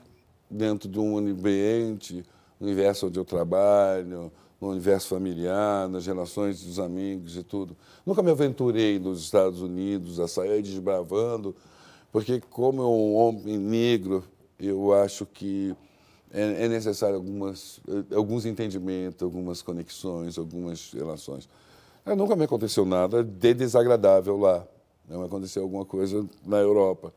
dentro de um ambiente, no universo onde eu trabalho, no universo familiar, nas relações dos amigos e tudo. Nunca me aventurei nos Estados Unidos a sair desbravando, porque como eu um homem negro, eu acho que é, é necessário algumas, alguns entendimentos, algumas conexões, algumas relações. Nunca me aconteceu nada de desagradável lá. Não aconteceu alguma coisa na Europa.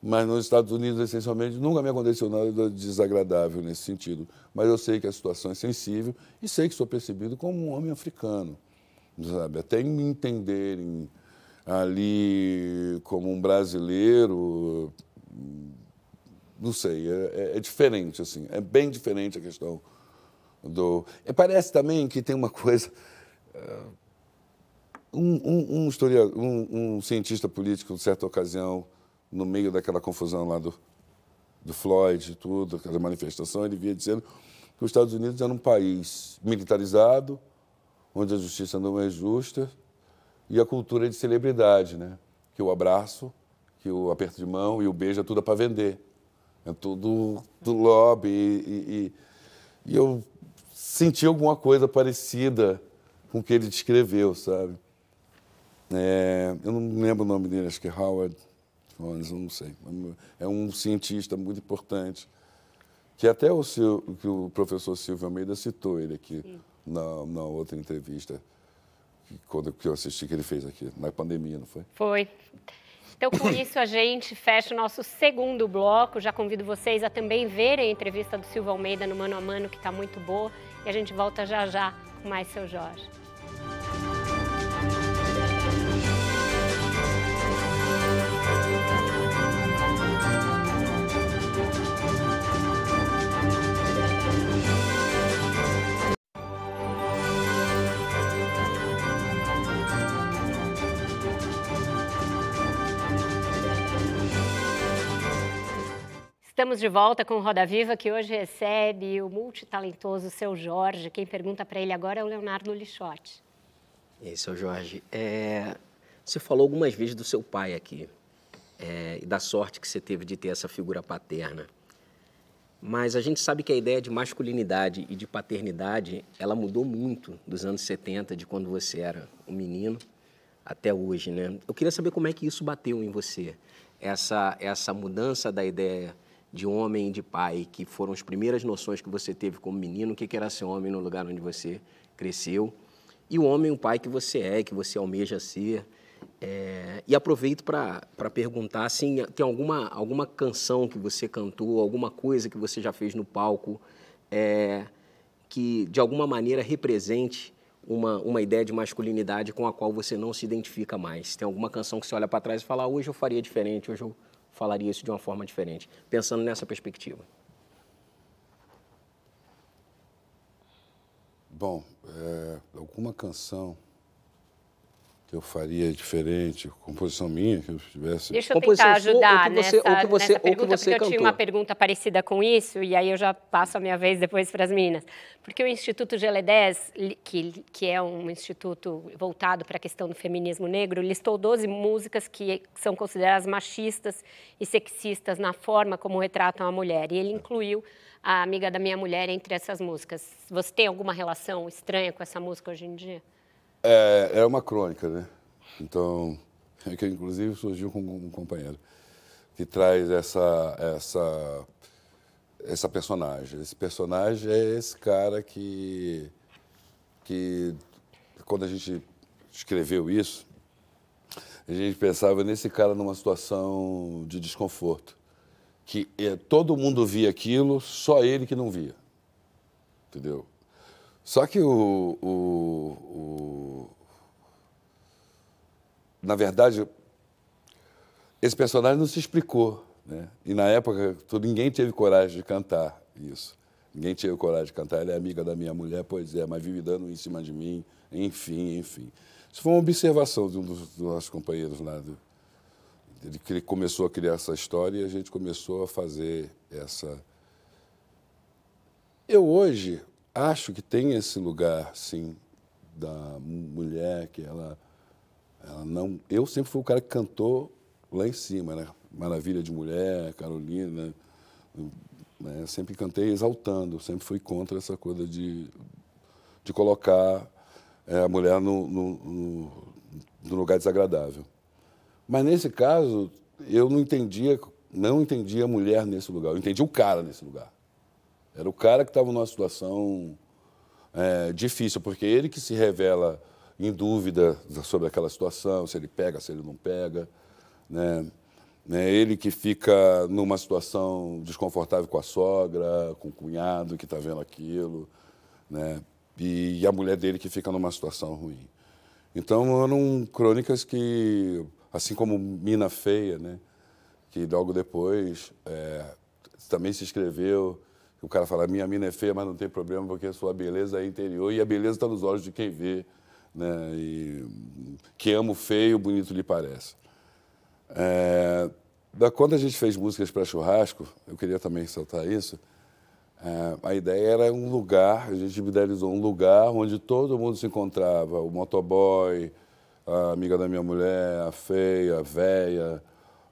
Mas nos Estados Unidos, essencialmente, nunca me aconteceu nada desagradável nesse sentido. Mas eu sei que a situação é sensível e sei que sou percebido como um homem africano. Sabe? Até me entenderem ali como um brasileiro, não sei, é, é, é diferente, assim, é bem diferente a questão do... E parece também que tem uma coisa... Uh, um, um, um, um cientista político, em certa ocasião, no meio daquela confusão lá do, do Floyd e tudo, aquela manifestação, ele via dizendo que os Estados Unidos era um país militarizado, onde a justiça não é justa, e a cultura é de celebridade, né? Que o abraço, que o aperto de mão e o beijo é tudo para vender. É tudo do lobby. E, e, e eu senti alguma coisa parecida com o que ele descreveu, sabe? É, eu não lembro o nome dele, acho que é Howard Jones, não sei. É um cientista muito importante, que até o, que o professor Silvio Almeida citou ele aqui na, na, outra entrevista, que, quando, que eu assisti que ele fez aqui, na pandemia, não foi? Foi. Então, com isso, a gente fecha o nosso segundo bloco. Já convido vocês a também verem a entrevista do Silvio Almeida no Mano a Mano, que está muito boa. E a gente volta já já com mais Seu Jorge. Estamos de volta com o Roda Viva, que hoje recebe o multitalentoso Seu Jorge. Quem pergunta para ele agora é o Leonardo Lixotti. E aí, Seu Jorge, é... você falou algumas vezes do seu pai aqui é... e da sorte que você teve de ter essa figura paterna. Mas a gente sabe que a ideia de masculinidade e de paternidade, ela mudou muito dos anos 70, de quando você era um menino, até hoje, né? Eu queria saber como é que isso bateu em você, essa, essa mudança da ideia de homem e de pai, que foram as primeiras noções que você teve como menino, o que era ser homem no lugar onde você cresceu, e o homem, o pai que você é, que você almeja ser. É, e aproveito para perguntar assim, tem alguma, alguma canção que você cantou, alguma coisa que você já fez no palco é, que de alguma maneira represente uma, uma ideia de masculinidade com a qual você não se identifica mais? Tem alguma canção que você olha para trás e fala, ah, hoje eu faria diferente, hoje eu falaria isso de uma forma diferente, pensando nessa perspectiva? Bom, é, alguma canção que eu faria diferente, composição minha, que eu tivesse. Deixa eu tentar ajudar você, nessa, ou que você, nessa pergunta, ou que você porque cantou. eu tinha uma pergunta parecida com isso, e aí eu já passo a minha vez depois para as meninas. Porque o Instituto Geledés, que, que é um instituto voltado para a questão do feminismo negro, listou 12 músicas que são consideradas machistas e sexistas na forma como retratam a mulher. E ele incluiu a amiga da minha mulher entre essas músicas. Você tem alguma relação estranha com essa música hoje em dia? É, é uma crônica, né? Então, é que inclusive surgiu com um companheiro que traz essa essa essa personagem. Esse personagem é esse cara que que quando a gente escreveu isso, a gente pensava nesse cara numa situação de desconforto, que é, todo mundo via aquilo, só ele que não via, entendeu? Só que o, o, o, na verdade, esse personagem não se explicou, né? E na época, ninguém teve coragem de cantar isso. Ninguém teve coragem de cantar. Ela é amiga da minha mulher, pois é, mas vive dando em cima de mim, enfim, enfim. Isso foi uma observação de um dos, dos nossos companheiros lá. Do, ele, ele começou a criar essa história e a gente começou a fazer essa. Eu hoje acho que tem esse lugar, sim, da mulher que ela, ela não. Eu sempre fui o cara que cantou lá em cima, né? Maravilha de Mulher, Carolina. Né? Sempre cantei exaltando, sempre fui contra essa coisa de, de colocar é, a mulher no, no, no, no lugar desagradável. Mas nesse caso, eu não entendia, não entendia a mulher nesse lugar, eu entendi o cara nesse lugar. Era o cara que estava numa situação é, difícil, porque ele que se revela em dúvida sobre aquela situação, se ele pega, se ele não pega. Né? né? Ele que fica numa situação desconfortável com a sogra, com o cunhado que está vendo aquilo. Né? E, e a mulher dele que fica numa situação ruim. Então eram crônicas que, assim como Mina Feia, né? que logo depois é, também se escreveu o cara fala, minha mina é feia, mas não tem problema, porque a sua beleza é interior e a beleza está nos olhos de quem vê. Né? E, que amo feio, bonito lhe parece. É, quando a gente fez músicas para churrasco, eu queria também ressaltar isso, é, a ideia era um lugar, a gente idealizou um lugar onde todo mundo se encontrava, o motoboy, a amiga da minha mulher, a feia, a véia,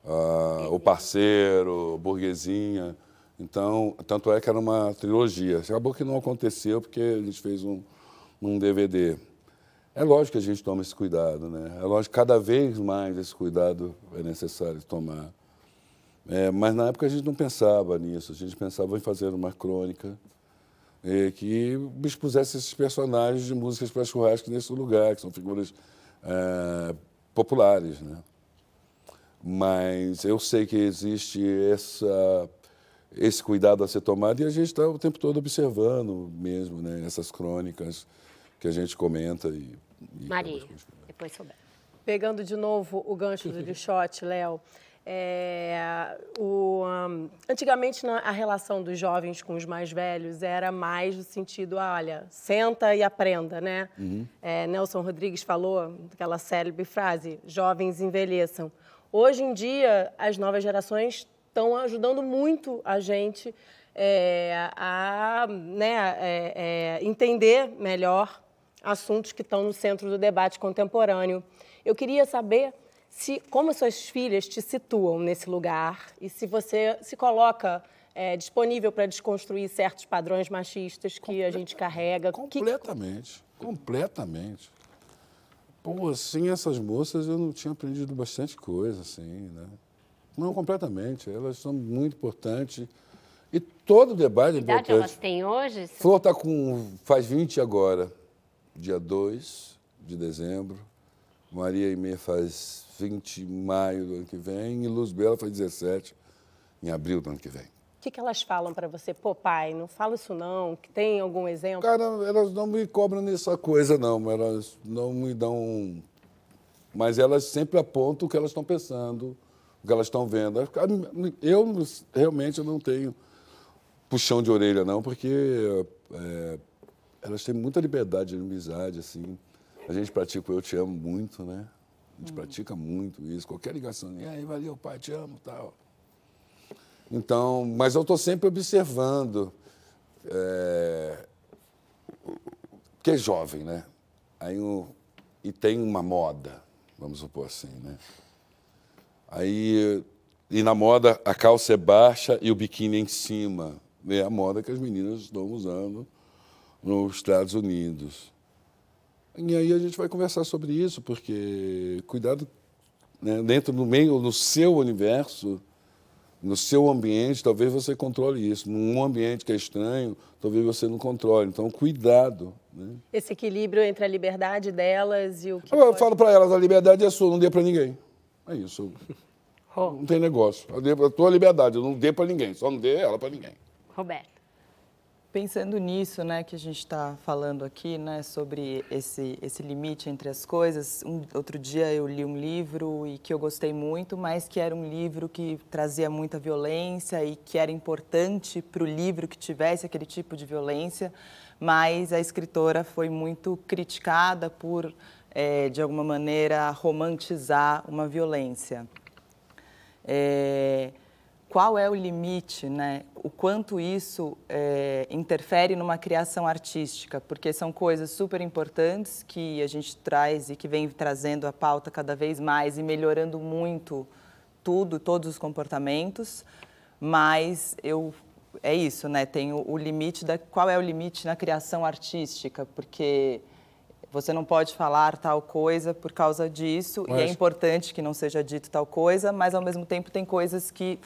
a, o parceiro, a burguesinha. Então, tanto é que era uma trilogia. Acabou que não aconteceu porque a gente fez um, um DVD. É lógico que a gente toma esse cuidado, né? É lógico que cada vez mais esse cuidado é necessário tomar. É, mas na época a gente não pensava nisso, a gente pensava em fazer uma crônica é, que expusesse esses personagens de músicas para churrasco nesse lugar, que são figuras é, populares, né? Mas eu sei que existe essa esse cuidado a ser tomado e a gente está o tempo todo observando mesmo né, essas crônicas que a gente comenta. E, e Maria, depois souber. Pegando de novo o gancho do Lixote, Léo, é, o, um, antigamente na, a relação dos jovens com os mais velhos era mais no sentido, ah, olha, senta e aprenda, né? Uhum. É, Nelson Rodrigues falou aquela célebre frase, jovens envelheçam. Hoje em dia, as novas gerações estão ajudando muito a gente é, a né, é, é, entender melhor assuntos que estão no centro do debate contemporâneo. Eu queria saber se como suas filhas te situam nesse lugar e se você se coloca é, disponível para desconstruir certos padrões machistas que a gente carrega. Completamente, que... completamente. Pô, assim, essas moças eu não tinha aprendido bastante coisa, assim, né? Não, completamente. Elas são muito importantes. E todo debate é importante. Que idade elas têm hoje? Flor está com... faz 20 agora, dia 2 de dezembro. Maria Aimee faz 20 de maio do ano que vem. E Luz Bela faz 17 em abril do ano que vem. O que, que elas falam para você? Pô, pai, não fala isso não. Que tem algum exemplo? Cara, elas não me cobram nessa coisa, não. Elas não me dão... Mas elas sempre apontam o que elas estão pensando, o que elas estão vendo. Eu realmente não tenho puxão de orelha, não, porque é, elas têm muita liberdade de amizade, assim. A gente pratica o Eu Te Amo muito, né? A gente hum. pratica muito isso. Qualquer ligação, e aí, valeu, pai, te amo, tal. Então, mas eu estou sempre observando, é, que é jovem, né? Aí, um, e tem uma moda, vamos supor assim, né? Aí, e na moda a calça é baixa e o biquíni é em cima é a moda que as meninas estão usando nos Estados Unidos. E aí a gente vai conversar sobre isso, porque cuidado né, dentro do meio, no seu universo, no seu ambiente, talvez você controle isso. Num ambiente que é estranho, talvez você não controle. Então, cuidado. Né? Esse equilíbrio entre a liberdade delas e o que. Eu, pode... falo para elas: a liberdade é sua, não dê para ninguém. É isso. Oh. Não tem negócio. A tua liberdade, eu não dê para ninguém, só não dê ela para ninguém. Roberto. Pensando nisso, né, que a gente está falando aqui, né, sobre esse, esse limite entre as coisas, um, outro dia eu li um livro e que eu gostei muito, mas que era um livro que trazia muita violência e que era importante para o livro que tivesse aquele tipo de violência, mas a escritora foi muito criticada por, é, de alguma maneira, romantizar uma violência. É, qual é o limite, né? o quanto isso é, interfere numa criação artística, porque são coisas super importantes que a gente traz e que vem trazendo a pauta cada vez mais e melhorando muito tudo, todos os comportamentos, mas eu é isso, né? Tem o, o limite da qual é o limite na criação artística, porque você não pode falar tal coisa por causa disso mas... e é importante que não seja dito tal coisa, mas ao mesmo tempo tem coisas que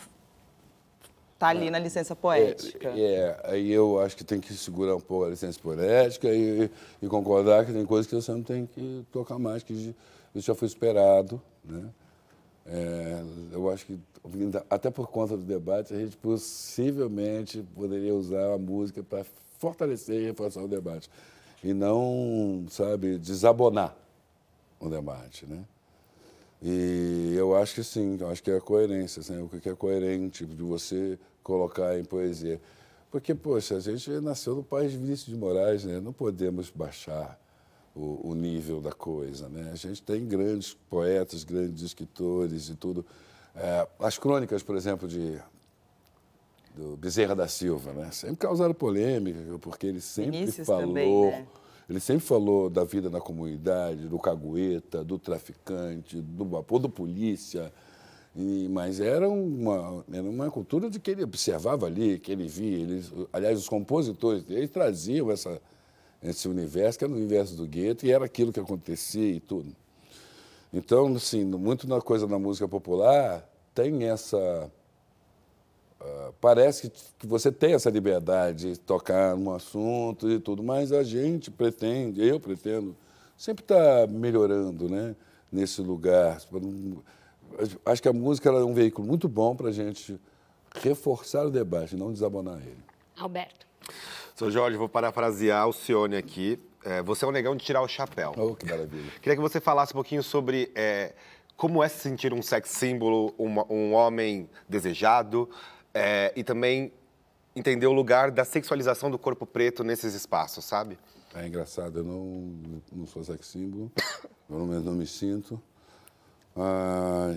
Está ali é. na licença poética. É, é, aí eu acho que tem que segurar um pouco a licença poética e, e, concordar que tem coisas que você não tem que tocar mais, que isso já foi esperado. Né? É, eu acho que, até por conta do debate, a gente possivelmente poderia usar a música para fortalecer e reforçar o debate. E não, sabe, desabonar o debate, né? E eu acho que sim, eu acho que é a coerência, assim, o que é coerente de você colocar em poesia. Porque, poxa, a gente nasceu no país de Vinícius de Moraes, né? não podemos baixar o, o, nível da coisa. Né? A gente tem grandes poetas, grandes escritores e tudo. É, as crônicas, por exemplo, de do Bezerra da Silva, né? sempre causaram polêmica, porque ele sempre Vinícius falou... Também, né? Ele sempre falou da vida na comunidade, do cagueta, do traficante, do vapor, do polícia, e, mas era uma, era uma cultura de que ele observava ali, que ele via. Ele, aliás, os compositores dele traziam essa, esse universo, que era o universo do gueto, e era aquilo que acontecia e tudo. Então, assim, muito na coisa da música popular tem essa. Uh, parece que, você tem essa liberdade de tocar um assunto e tudo, mas a gente pretende, eu pretendo, sempre estar tá melhorando né, nesse lugar acho que a música é um veículo muito bom para a gente reforçar o debate, não desabonar ele. Alberto. Sr. Jorge, vou parafrasear o Cione aqui. É, você é um negão de tirar o chapéu. Oh, que maravilha. Queria que você falasse um pouquinho sobre é, como é se sentir um sex símbolo, um, um homem desejado, é, e também entender o lugar da sexualização do corpo preto nesses espaços, sabe? É engraçado, eu não, não sou sex pelo menos não me sinto. Ah,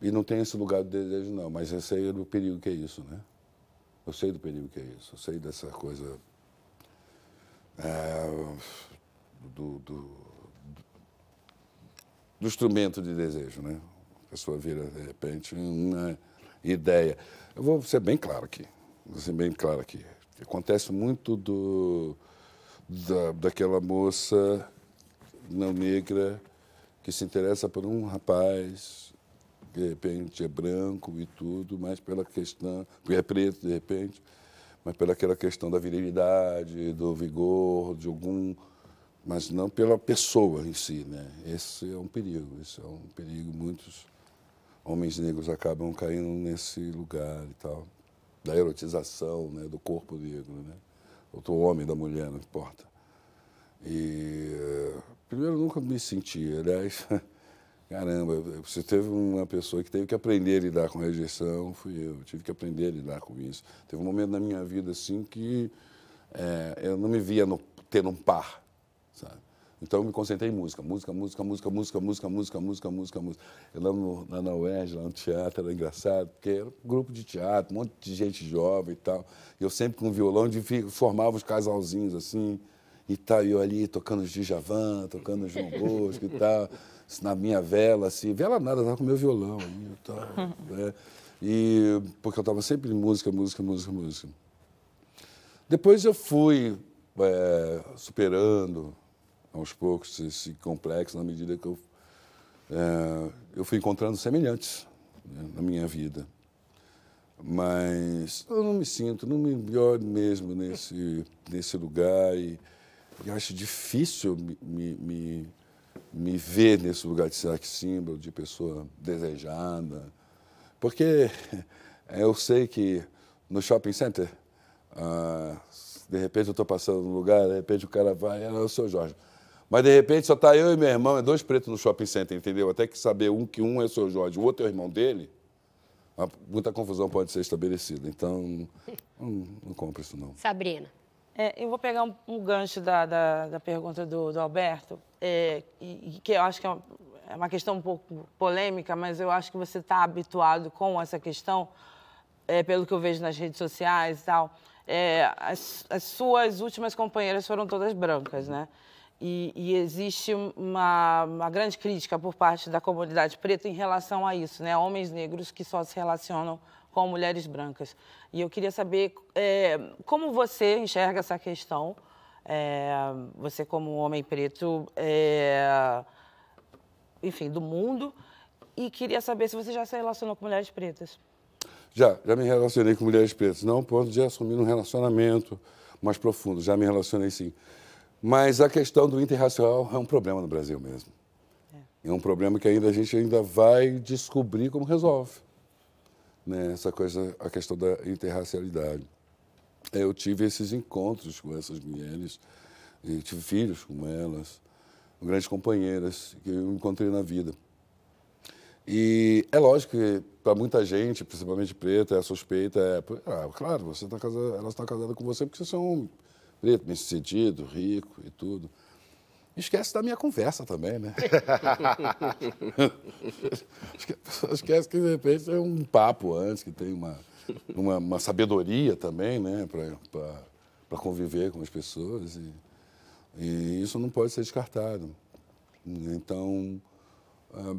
e não tem esse lugar do desejo, não, mas eu sei do perigo que é isso, né? Eu sei do perigo que é isso, eu sei dessa coisa é, do, do, do, instrumento de desejo, né? A pessoa vira, de repente, uma ideia. Eu vou ser bem claro aqui. vou ser bem claro aqui. Acontece muito do, da, daquela moça não negra que se interessa por um rapaz, de repente é branco e tudo, mas pela questão, é preto de repente, mas pela aquela questão da virilidade, do vigor, de algum, mas não pela pessoa em si, né? Esse é um perigo, esse é um perigo. Muitos homens negros acabam caindo nesse lugar e tal, da erotização, né, do corpo negro, né? Ou do homem, da mulher, não importa. E primeiro eu nunca me senti, aliás, caramba, você teve uma pessoa que teve que aprender a lidar com rejeição, fui eu, eu tive que aprender a lidar com isso. Teve um momento na minha vida assim que é, eu não me via no, tendo um par, sabe? Então eu me concentrei em música, música, música, música, música, música, música, música, música, música. Eu lá, no, lá na UERJ, lá no teatro, era engraçado, porque era um grupo de teatro, um monte de gente jovem e tal. E eu sempre com violão, de, formava os casalzinhos assim, e tal, e eu ali tocando Djavan, tocando João Bosco e tal, na minha vela, assim, vela nada, estava com meu violão aí e tal. Né? E, porque eu estava sempre em música, música, música, música. Depois eu fui é, superando aos poucos esse complexo na medida que eu, é, eu fui encontrando semelhantes né, na minha vida. Mas eu não me sinto, não me olho mesmo nesse, nesse lugar e, e acho difícil me, me, me, ver nesse lugar de sex símbolo, de pessoa desejada. Porque eu sei que no shopping center, ah, de repente eu estou passando num lugar, de repente o cara vai, ah, o seu Jorge. Mas de repente só está eu e meu irmão, é dois pretos no shopping center, entendeu? Até que saber um que um é o seu Jorge, o outro é o irmão dele, muita confusão pode ser estabelecida. Então, não, não compro isso não. Sabrina. É, eu vou pegar um, um gancho da, da, da, pergunta do, do Alberto, é, e, e, que eu acho que é uma, é uma, questão um pouco polêmica, mas eu acho que você está habituado com essa questão, é, pelo que eu vejo nas redes sociais e tal. É, as, as suas últimas companheiras foram todas brancas, né? E, e, existe uma, uma, grande crítica por parte da comunidade preta em relação a isso, né? Homens negros que só se relacionam com mulheres brancas. E eu queria saber é, como você enxerga essa questão, é, você como homem preto, é, enfim, do mundo, e queria saber se você já se relacionou com mulheres pretas. Já, já me relacionei com mulheres pretas, não ao ponto de assumir um relacionamento mais profundo, já me relacionei sim. Mas a questão do interracial é um problema no Brasil mesmo. É, é um problema que ainda a gente ainda vai descobrir como resolve. Né? Essa coisa, a questão da interracialidade. Eu tive esses encontros com essas mulheres, e tive filhos com elas, grandes companheiras que eu encontrei na vida. E é lógico que para muita gente, principalmente preta, a suspeita é, ah, claro, você tá casada, elas estão casadas com você porque você é um homem preto, bem sucedido, rico e tudo. Esquece da minha conversa também, né? Esquece que, de repente, é um papo antes, que tem uma, uma, uma sabedoria também, né? Para conviver com as pessoas. E, e, isso não pode ser descartado. Então, ah,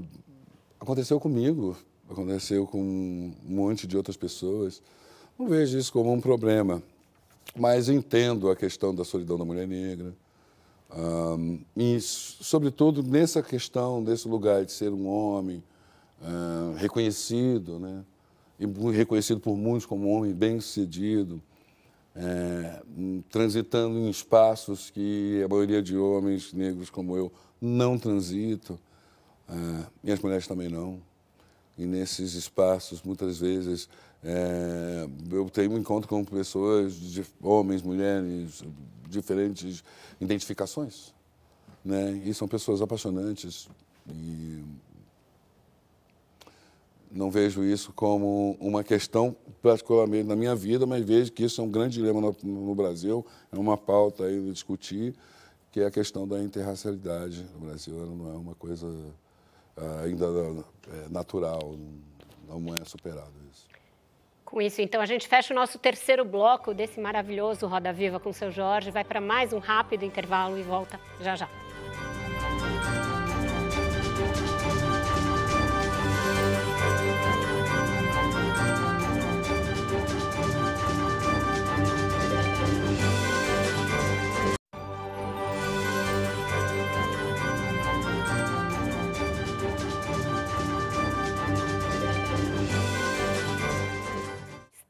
aconteceu comigo, aconteceu com um monte de outras pessoas. Não vejo isso como um problema. Mas entendo a questão da solidão da mulher negra. Um, e, sobretudo, nessa questão, desse lugar de ser um homem reconhecido, né? e reconhecido por muitos como um homem bem-sucedido, é, transitando em espaços que a maioria de homens negros como eu não transitam, uh, e as mulheres também não. E nesses espaços, muitas vezes, é, eu tenho um encontro com pessoas, de homens, mulheres, diferentes identificações. Né? E são pessoas apaixonantes. E não vejo isso como uma questão, particularmente na minha vida, mas vejo que isso é um grande dilema no, no Brasil, é uma pauta aí de discutir, que é a questão da interracialidade no Brasil. Ela não é uma coisa ah, ainda é, natural, não é superado isso. Com isso, então, a gente fecha o nosso terceiro bloco desse maravilhoso Roda Viva com o seu Jorge. Vai para mais um rápido intervalo e volta já já.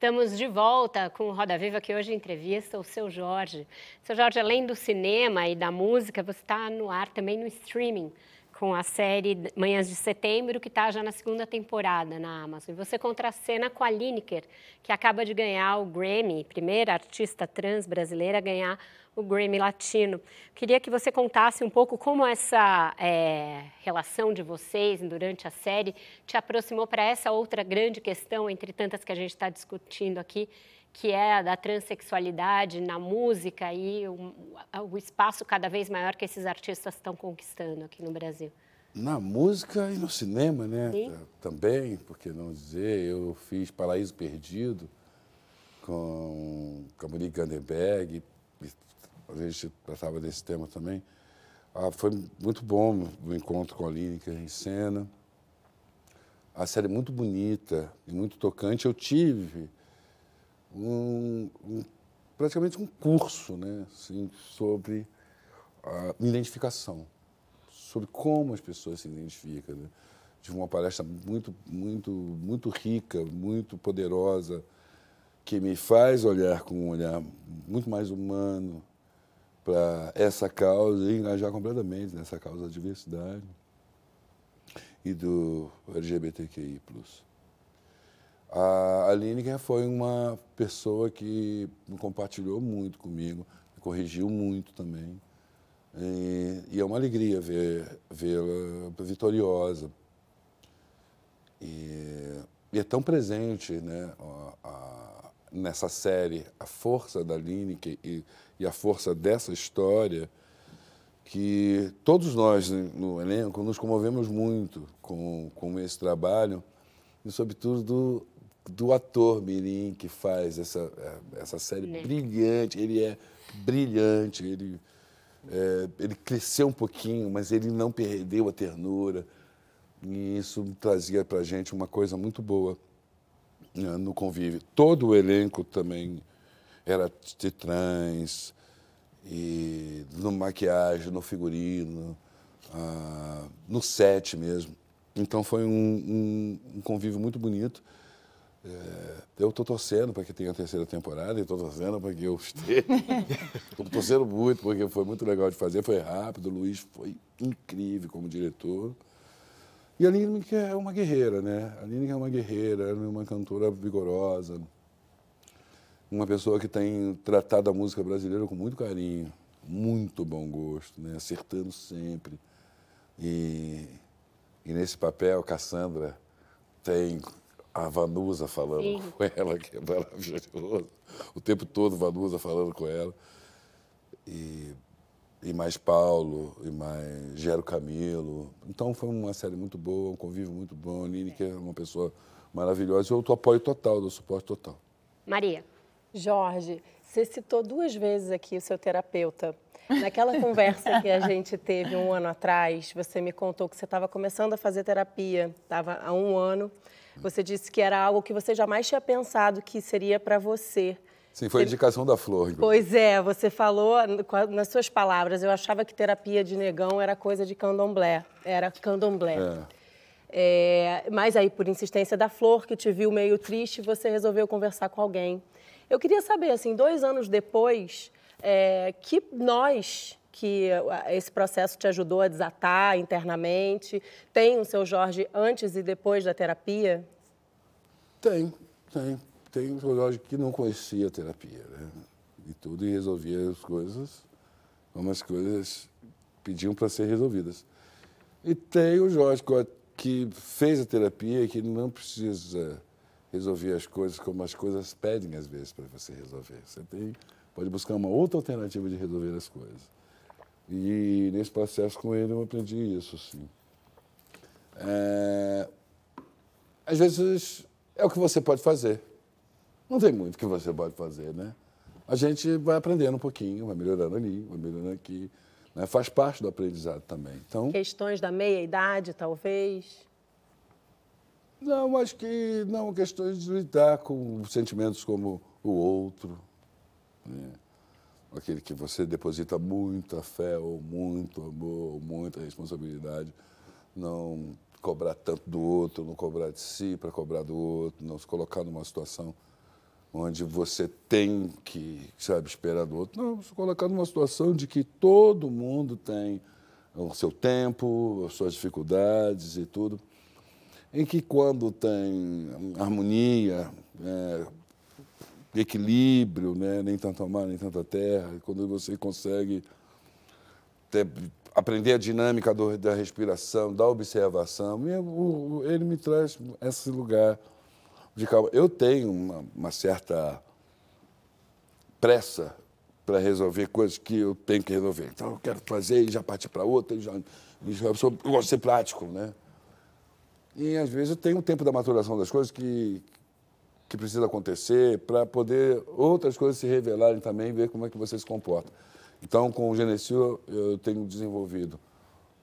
Estamos de volta com o Roda Viva, que hoje entrevista o seu Jorge. Seu Jorge, além do cinema e da música, você está no ar também no streaming, com a série Manhãs de Setembro, que está já na segunda temporada na Amazon. E você contracena com a Lineker, que acaba de ganhar o Grammy, primeira artista trans brasileira a ganhar o Grammy Latino. Queria que você contasse um pouco como essa é, relação de vocês durante a série te aproximou para essa outra grande questão, entre tantas que a gente está discutindo aqui, que é a da transexualidade na música e o, o espaço cada vez maior que esses artistas estão conquistando aqui no Brasil. Na música e no cinema, né? Sim. Também, por que não dizer, eu fiz Paraíso Perdido com, Monique Gandenberg, a gente tratava desse tema também. Ah, foi muito bom o encontro com a Línica em cena. A série é muito bonita e muito tocante. Eu tive um, um, praticamente um curso né, assim, sobre a identificação, sobre como as pessoas se identificam. Né? Tive uma palestra muito, muito, muito rica, muito poderosa, que me faz olhar com um olhar muito mais humano, para essa causa e engajar completamente nessa causa da diversidade e do LGBTQI+. A Lineker foi uma pessoa que compartilhou muito comigo, corrigiu muito também. E, e é uma alegria vê-la vitoriosa. E, e, é tão presente né, a, a, nessa série a força da Lineker e e a força dessa história que todos nós no elenco nos comovemos muito com, com esse trabalho e, sobretudo, do, ator Mirim que faz essa, é, essa série brilhante. Ele é brilhante, ele, é, ele cresceu um pouquinho, mas ele não perdeu a ternura. E isso trazia para a gente uma coisa muito boa né, no convívio. Todo o elenco também era de trans, e no maquiagem, no figurino, ah, no set mesmo. Então foi um, um, um convívio muito bonito. É, eu estou torcendo para que tenha a terceira temporada, estou torcendo para que eu esteja. Estou torcendo muito, porque foi muito legal de fazer, foi rápido, o Luiz foi incrível como diretor. E a Lineker é uma guerreira, né? A Lineker é uma guerreira, é uma cantora vigorosa, uma pessoa que tem tratado a música brasileira com muito carinho, muito bom gosto, né? acertando sempre. E, e nesse papel, Cassandra tem a Vanusa falando Sim. com ela, que é maravilhoso. O tempo todo Vanusa falando com ela. E, e mais Paulo, e mais Gero Camilo. Então foi uma série muito boa, um convívio muito bom. A Nini, que é uma pessoa maravilhosa. Eu apoio total, dou suporte total. Maria. Jorge, você citou duas vezes aqui o seu terapeuta. Naquela conversa que a gente teve um ano atrás, você me contou que você estava começando a fazer terapia, estava há um ano. Você disse que era algo que você jamais tinha pensado que seria para você. Sim, foi a indicação da Flor. Inclusive. Pois é, você falou nas suas palavras. Eu achava que terapia de negão era coisa de candomblé. Era candomblé. É. É, mas aí, por insistência da Flor, que te viu meio triste, você resolveu conversar com alguém. Eu queria saber, assim, dois anos depois, é, que nós, que esse processo te ajudou a desatar internamente, tem o seu Jorge antes e depois da terapia? Tem, tem. Tem o seu Jorge que não conhecia a terapia, né? E tudo e resolvia as coisas como as coisas pediam para ser resolvidas. E tem o Jorge que fez a terapia e que não precisa resolver as coisas como as coisas pedem às vezes para você resolver. Você tem, pode buscar uma outra alternativa de resolver as coisas. E nesse processo com ele eu aprendi isso, sim. É, às vezes é o que você pode fazer. Não tem muito que você pode fazer, né? A gente vai aprendendo um pouquinho, vai melhorando ali, vai melhorando aqui. Né? Faz parte do aprendizado também. Então, Questões da meia-idade, talvez? Não, acho que não, questões de lidar com sentimentos como o outro, né? Aquele que você deposita muita fé, ou muito amor, ou muita responsabilidade, não cobrar tanto do outro, não cobrar de si para cobrar do outro, não se colocar numa situação onde você tem que, sabe, esperar do outro. Não, se colocar numa situação de que todo mundo tem o seu tempo, as suas dificuldades e tudo, em que quando tem harmonia, é, equilíbrio, né? nem tanto mar, nem tanta terra, quando você consegue ter, aprender a dinâmica do, da respiração, da observação, ele me traz esse lugar de calma. Eu tenho uma, uma certa pressa para resolver coisas que eu tenho que resolver. Então, eu quero fazer e já partir para outra. Já, já sou, eu gosto de ser prático, né? E, às vezes, eu tenho o tempo da maturação das coisas que, que precisa acontecer para poder outras coisas se revelarem também, ver como é que você se comporta. Então, com o Genesio, eu tenho desenvolvido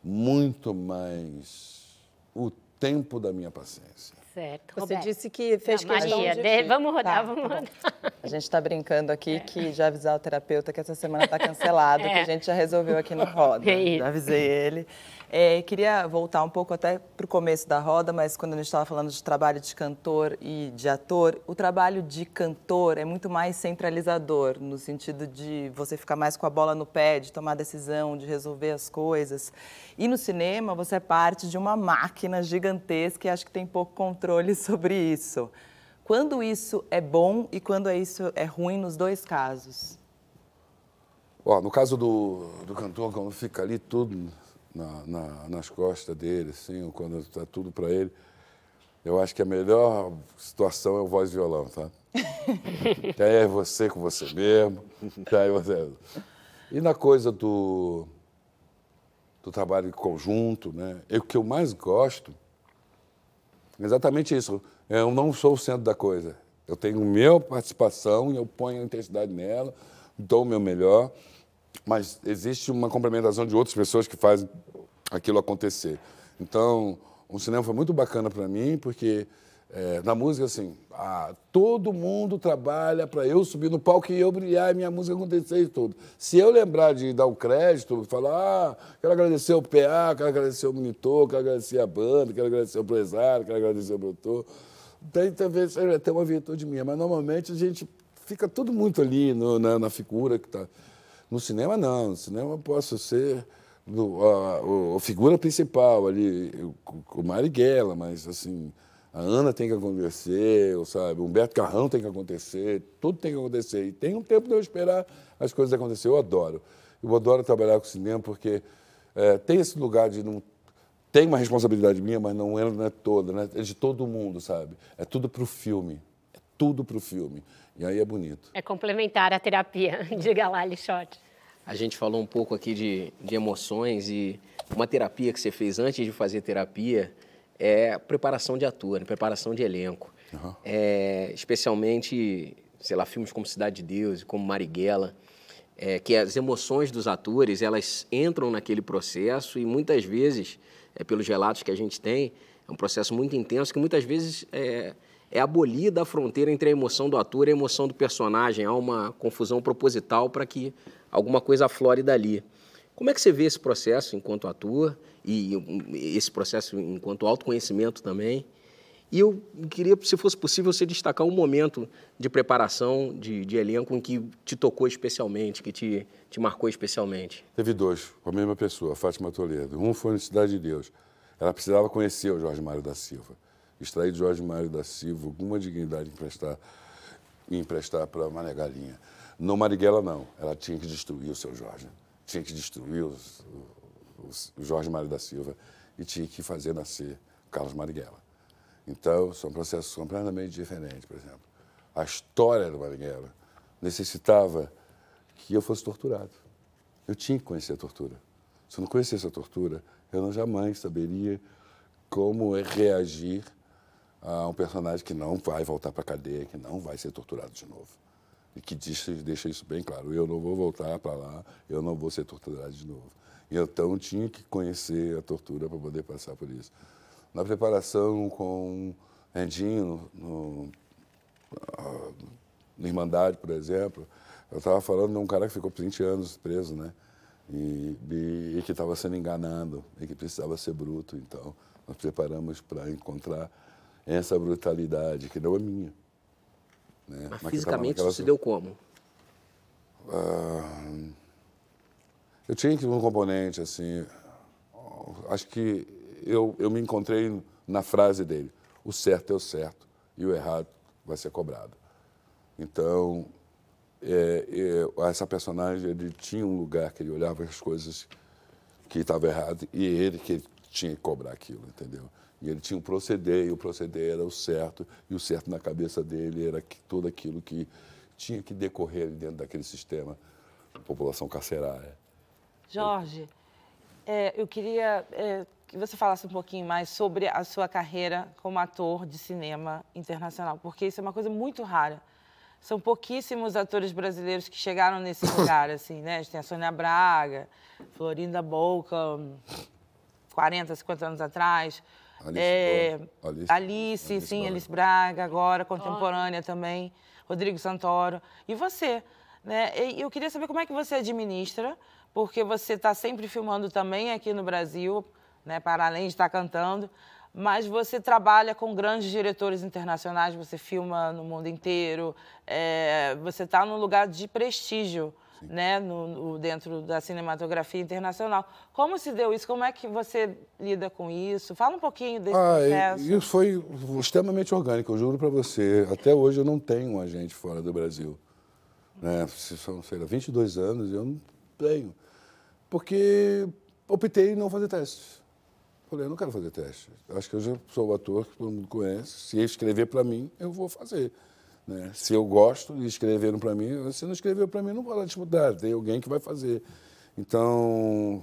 muito mais o tempo da minha paciência. Certo. Você Roberto. disse que fez Não, questão Maria, de... vamos rodar, tá, vamos rodar. A gente está brincando aqui é. que já avisar o terapeuta que essa semana está cancelado, é. que a gente já resolveu aqui no Roda. É já avisei ele. É, queria voltar um pouco até para o começo da roda, mas quando a gente estava falando de trabalho de cantor e de ator, o trabalho de cantor é muito mais centralizador, no sentido de você ficar mais com a bola no pé, de tomar decisão, de resolver as coisas. E no cinema, você é parte de uma máquina gigantesca e acho que tem pouco controle sobre isso. Quando isso é bom e quando isso é ruim nos dois casos? Ó, no caso do, do cantor, quando fica ali tudo na, na, nas costas dele, assim, quando está tudo para ele. Eu acho que a melhor situação é o voz e violão, tá? que aí é você com você mesmo. Que aí você... E na coisa do, do trabalho em conjunto, né? o que eu mais gosto é exatamente isso. Eu não sou o centro da coisa. Eu tenho minha participação e eu ponho a intensidade nela, dou o meu melhor mas existe uma complementação de outras pessoas que fazem aquilo acontecer. Então, o cinema foi muito bacana para mim, porque é, na música, assim, ah, todo mundo trabalha para eu subir no palco e eu brilhar e minha música acontecer e tudo. Se eu lembrar de dar o crédito, falar, ah, quero agradecer o PA, quero agradecer o monitor, quero agradecer a banda, quero agradecer o empresário, quero agradecer o produtor, tem talvez até uma virtude minha, mas normalmente a gente fica tudo muito ali no, na, na figura que está. No cinema, não. No cinema eu posso ser a, a, figura principal ali, o Marighella, mas assim, a Ana tem que acontecer, sabe? O Humberto Carrão tem que acontecer, tudo tem que acontecer. E tem um tempo de eu esperar as coisas acontecer. Eu adoro. Eu adoro trabalhar com cinema porque é, tem esse lugar de não. Tem uma responsabilidade minha, mas não é, não é toda, né? é de todo mundo, sabe? É tudo para o filme. É tudo para o filme. E aí é bonito. É complementar a terapia. Diga lá, Lixote. A gente falou um pouco aqui de, de emoções e uma terapia que você fez antes de fazer terapia é preparação de ator, né? preparação de elenco. Uhum. É, especialmente, sei lá, filmes como Cidade de Deus, como Marighella, é, que as emoções dos atores, elas entram naquele processo e muitas vezes, é, pelos relatos que a gente tem, é um processo muito intenso que muitas vezes é, é abolida a fronteira entre a emoção do ator e a emoção do personagem. Há uma confusão proposital para que alguma coisa aflore dali. Como é que você vê esse processo enquanto ator e esse processo enquanto autoconhecimento também? E eu queria, se fosse possível, você destacar um momento de preparação de, de elenco em que te tocou especialmente, que te, te marcou especialmente. Teve dois, com a mesma pessoa, Fátima Toledo. Um foi na Cidade de Deus. Ela precisava conhecer o Jorge Mário da Silva. Extrair de Jorge Mário da Silva alguma dignidade emprestar, emprestar para Mané Galinha. No Marighella, não. Ela tinha que destruir o seu Jorge. Tinha que destruir o Jorge Mário da Silva e tinha que fazer nascer Carlos Marighella. Então, são processos completamente diferentes, por exemplo. A história do Marighella necessitava que eu fosse torturado. Eu tinha que conhecer a tortura. Se eu não conhecesse a tortura, eu não jamais saberia como reagir a um personagem que não vai voltar para a cadeia, que não vai ser torturado de novo e que diz, deixa isso bem claro. Eu não vou voltar para lá, eu não vou ser torturado de novo. Então tinha que conhecer a tortura para poder passar por isso. Na preparação com Rendinho, no, no Irmandade, por exemplo, eu estava falando de um cara que ficou 20 anos preso, né? E, e, e que estava sendo enganado e que precisava ser bruto. Então, nós preparamos para encontrar essa brutalidade, que não é minha Né? Mas fisicamente isso se naquela- deu como? Ah, eu tinha que um componente assim. Acho que eu, eu me encontrei na frase dele: o certo é o certo e o errado vai ser cobrado. Então, é, é, essa personagem ele tinha um lugar que ele olhava as coisas que estavam erradas e ele que tinha que cobrar aquilo, entendeu? E ele tinha um proceder e o proceder era o certo e o certo na cabeça dele era que, tudo aquilo que tinha que decorrer dentro daquele sistema população carcerária. Jorge, é, eu queria é, que você falasse um pouquinho mais sobre a sua carreira como ator de cinema internacional, porque isso é uma coisa muito rara. São pouquíssimos atores brasileiros que chegaram nesse lugar, assim, né? A gente tem a Sônia Braga, Florinda Bolca, 40, 50 anos atrás. Alice, É, Alice. Alice, Alice sim, Braga. Alice Braga, agora, contemporânea também. Rodrigo Santoro. E você? Né? E eu queria saber como é que você administra, porque você está sempre filmando também aqui no Brasil, né, para além de estar cantando, mas você trabalha com grandes diretores internacionais, você filma no mundo inteiro, é, você está num lugar de prestígio. Né, no, no- dentro da cinematografia internacional. Como se deu isso? Como é que você lida com isso? Fala um pouquinho desse Ah, processo. isso foi extremamente orgânico, eu juro para você. Até hoje eu não tenho um agente fora do Brasil. Né? São, sei lá, 22 anos eu não tenho. Porque optei em não fazer testes. Falei, eu não quero fazer teste. Acho que eu já sou o ator que todo mundo conhece. Se escrever para mim, eu vou fazer. Né? Se eu gosto e escreveram para mim, se não escreveu para mim, não vou lá disputar. Tem alguém que vai fazer. Então,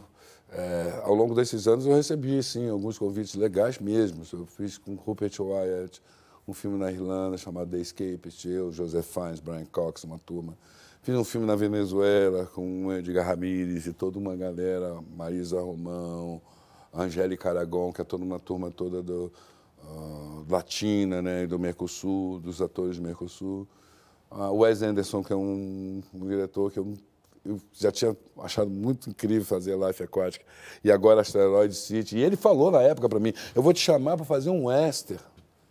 é, ao longo desses anos, eu recebi, sim, alguns convites legais mesmo. Eu fiz com Rupert Wyatt um filme na Irlanda chamado The Escapist, eu, Joseph Fiennes, Brian Cox, uma turma. Fiz um filme na Venezuela com o Edgar Ramírez e toda uma galera, Marisa Romão, Angélica Aragon, que é toda uma turma toda do, ah, latina, né, do Mercosul, dos atores do Mercosul. Ah, Wes Anderson, que é um, um diretor que eu, eu já tinha achado muito incrível fazer Life Aquática, e agora Asteroid City. E ele falou na época para mim, eu vou te chamar para fazer um western.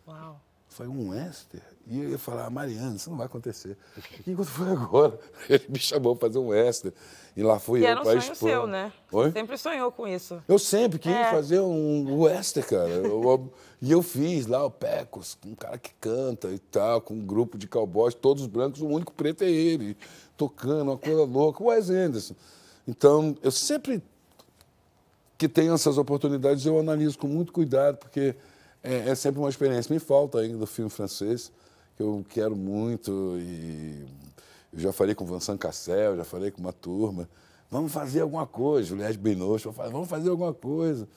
Uau. Falei, um western? E eu ia falar, Mariana, isso não vai acontecer. E quando foi agora, ele me chamou para fazer um western. E lá fui E eu era um para sonho seu, né? Oi? Sempre sonhou com isso. Eu sempre quis É. fazer um western, cara. Eu- eu- e eu fiz lá o Pecos, um cara que canta e tal, com um grupo de cowboys, todos brancos, o único preto é ele, tocando, uma coisa louca, o Wes Anderson. Então, eu sempre que tenho essas oportunidades, eu analiso com muito cuidado, porque é, é sempre uma experiência. Me falta ainda do filme francês, que eu quero muito, e eu já falei com o Vincent Cassel, já falei com uma turma, vamos fazer alguma coisa, Juliette Binoche, eu falei, vamos fazer alguma coisa.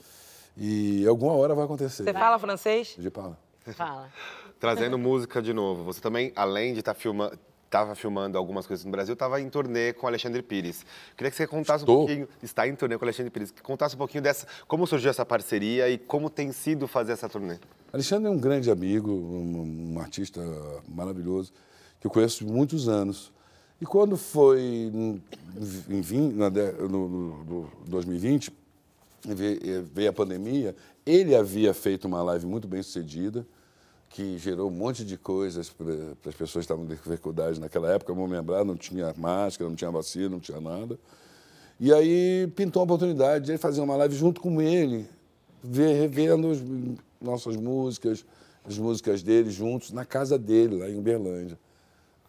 E alguma hora vai acontecer. Você fala francês? De Paula. Fala. Trazendo música de novo, você também, além de estar filmando, estava filmando algumas coisas no Brasil, estava em turnê com Alexandre Pires. Queria que você contasse Estou. um pouquinho, está em turnê com Alexandre Pires, que contasse um pouquinho dessa, como surgiu essa parceria e como tem sido fazer essa turnê. Alexandre é um grande amigo, um, um artista maravilhoso, que eu conheço muitos anos. E quando foi em, em vin- na no, no- no 2020, veio, veio a pandemia, ele havia feito uma live muito bem sucedida, que gerou um monte de coisas para as pessoas que estavam com dificuldade naquela época, vamos lembrar, não tinha máscara, não tinha vacina, não tinha nada. E aí pintou a oportunidade de fazer uma live junto com ele, revendo as nossas músicas, as músicas dele juntos, na casa dele, lá em Uberlândia.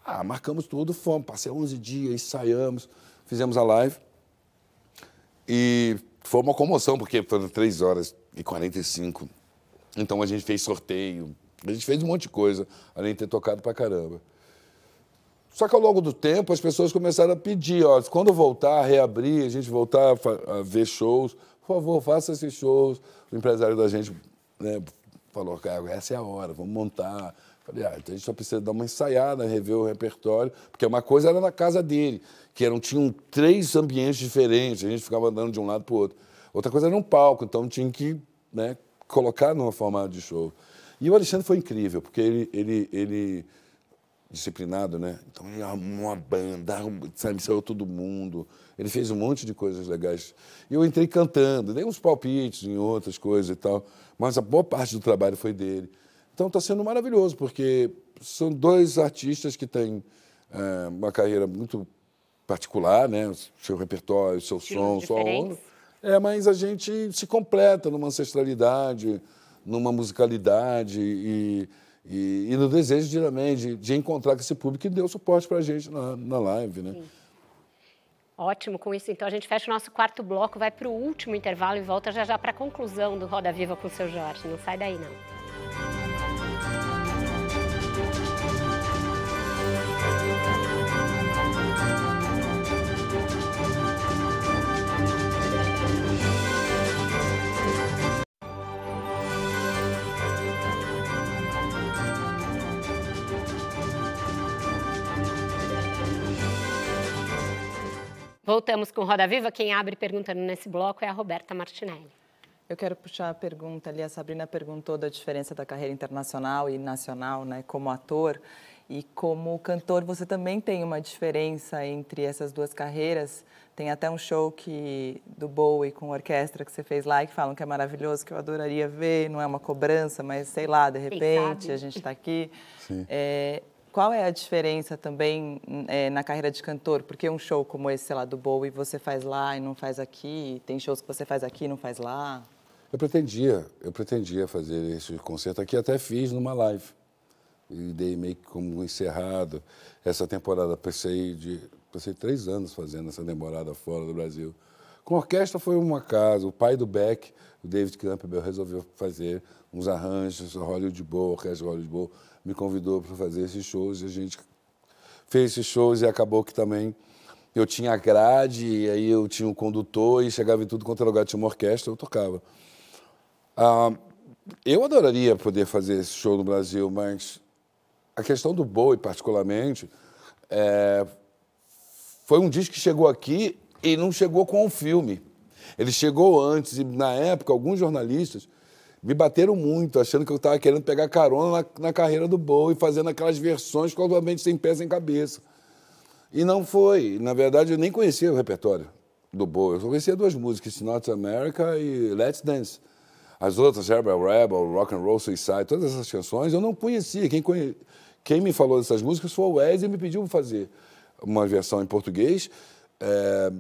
Ah, marcamos tudo, fomos, passei 11 dias, ensaiamos, fizemos a live. E foi uma comoção, porque foram 3 horas e 45. Então a gente fez sorteio, a gente fez um monte de coisa, além de ter tocado pra caramba. Só que ao longo do tempo as pessoas começaram a pedir, ó, quando voltar, reabrir, a gente voltar a, a ver shows, por favor, faça esses shows. O empresário da gente né, falou, cara, essa é a hora, vamos montar. Falei, ah, então a gente só precisa dar uma ensaiada, rever o repertório, porque uma coisa era na casa dele, que eram, tinham três ambientes diferentes, a gente ficava andando de um lado para o outro. Outra coisa era um palco, então tinha que né, colocar numa formato de show. E o Alexandre foi incrível, porque ele, ele, ele disciplinado, né? Então ele arrumou uma banda, sabe, saiu todo mundo. Ele fez um monte de coisas legais. E eu entrei cantando, dei uns palpites em outras coisas e tal, mas a boa parte do trabalho foi dele. Então está sendo maravilhoso, porque são dois artistas que têm é, uma carreira muito particular, né? Seu repertório, seu som, sua onda. É, mas a gente se completa numa ancestralidade, numa musicalidade e, e, e no desejo de, também de, de, encontrar com esse público que deu suporte para a gente na, na live, né? Sim. Ótimo, com isso então a gente fecha o nosso quarto bloco, vai para o último intervalo e volta já já para a conclusão do Roda Viva com o seu Jorge. Não sai daí não. Voltamos com Roda Viva. Quem abre perguntando nesse bloco é a Roberta Martinelli. Eu quero puxar a pergunta ali. A Sabrina perguntou da diferença da carreira internacional e nacional, né, como ator. E como cantor, você também tem uma diferença entre essas duas carreiras. Tem até um show que, do Bowie com orquestra que você fez lá e que falam que é maravilhoso, que eu adoraria ver. Não é uma cobrança, mas sei lá, de repente a gente está aqui. É, qual é a diferença também é, na carreira de cantor? Porque um show como esse, sei lá, do Bowie, você faz lá e não faz aqui. Tem shows que você faz aqui e não faz lá. Eu pretendia, eu pretendia fazer esse concerto aqui, até fiz numa live. E dei meio que como encerrado essa temporada. Pensei, de, pensei três anos fazendo essa temporada fora do Brasil. Com orquestra foi uma casa. O pai do Beck, o David Campbell, resolveu fazer uns arranjos, Hollywood Bowl, orquestra Hollywood Bowl me convidou para fazer esses shows e a gente fez esses shows e acabou que também eu tinha grade, e aí eu tinha um condutor e chegava em tudo quanto era lugar, tinha uma orquestra, eu tocava. Ah, eu adoraria poder fazer esse show no Brasil, mas a questão do Bowie, particularmente, é, foi um disco que chegou aqui e não chegou com um filme. Ele chegou antes, e na época, alguns jornalistas me bateram muito, achando que eu estava querendo pegar carona na, na carreira do Bowie, fazendo aquelas versões totalmente sem pé, sem cabeça. E não foi. Na verdade, eu nem conhecia o repertório do Bowie. Eu só conhecia duas músicas, It's Not America e Let's Dance. As outras, Rebel Rebel, Rock and Roll Suicide, todas essas canções, eu não conhecia. Quem, conhe... Quem me falou dessas músicas foi o Wes e me pediu para fazer uma versão em português. É...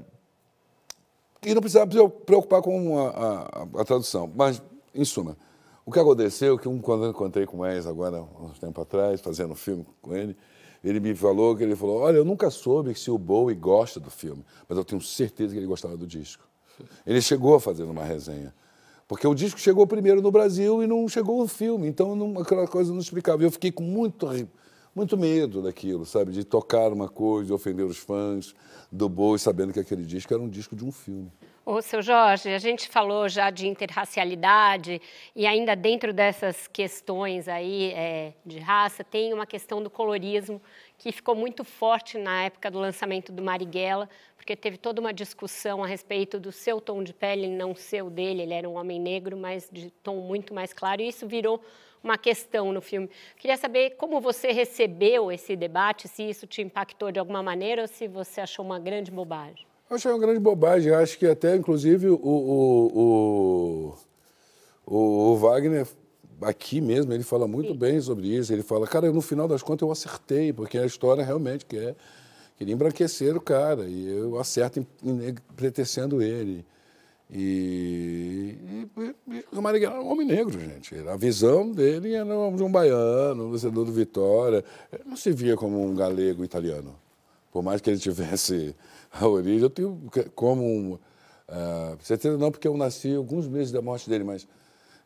E não precisava preocupar com a, a, a tradução. Mas em suma, o que aconteceu, que um, quando eu encontrei com o Wes agora, uns tempo atrás, fazendo um filme com ele, ele me falou que ele falou, olha, eu nunca soube se o Bowie gosta do filme, mas eu tenho certeza que ele gostava do disco. Ele chegou a fazer uma resenha. Porque o disco chegou primeiro no Brasil e não chegou o filme, então não, aquela coisa não explicava. Eu fiquei com muito, muito medo daquilo, sabe? De tocar uma coisa, de ofender os fãs do Bowie, sabendo que aquele disco era um disco de um filme. Ô, seu Jorge, a gente falou já de interracialidade e ainda dentro dessas questões aí é, de raça tem uma questão do colorismo que ficou muito forte na época do lançamento do Marighella, porque teve toda uma discussão a respeito do seu tom de pele não ser o dele, ele era um homem negro, mas de tom muito mais claro, e isso virou uma questão no filme. Queria saber como você recebeu esse debate, se isso te impactou de alguma maneira ou se você achou uma grande bobagem. Eu achei uma grande bobagem. Acho que até, inclusive, o, o, o, o, Wagner, aqui mesmo, ele fala muito Sim. bem sobre isso. Ele fala, cara, no final das contas eu acertei, porque a história realmente quer, queria embranquecer o cara. E eu acerto pretecendo ele. E, e, e o Marighella era um homem negro, gente. A visão dele era de um baiano, um vencedor do Vitória. Ele não se via como um galego italiano. Por mais que ele tivesse a origem. Eu tenho como. Um, uh, certeza não, porque eu nasci alguns meses da morte dele, mas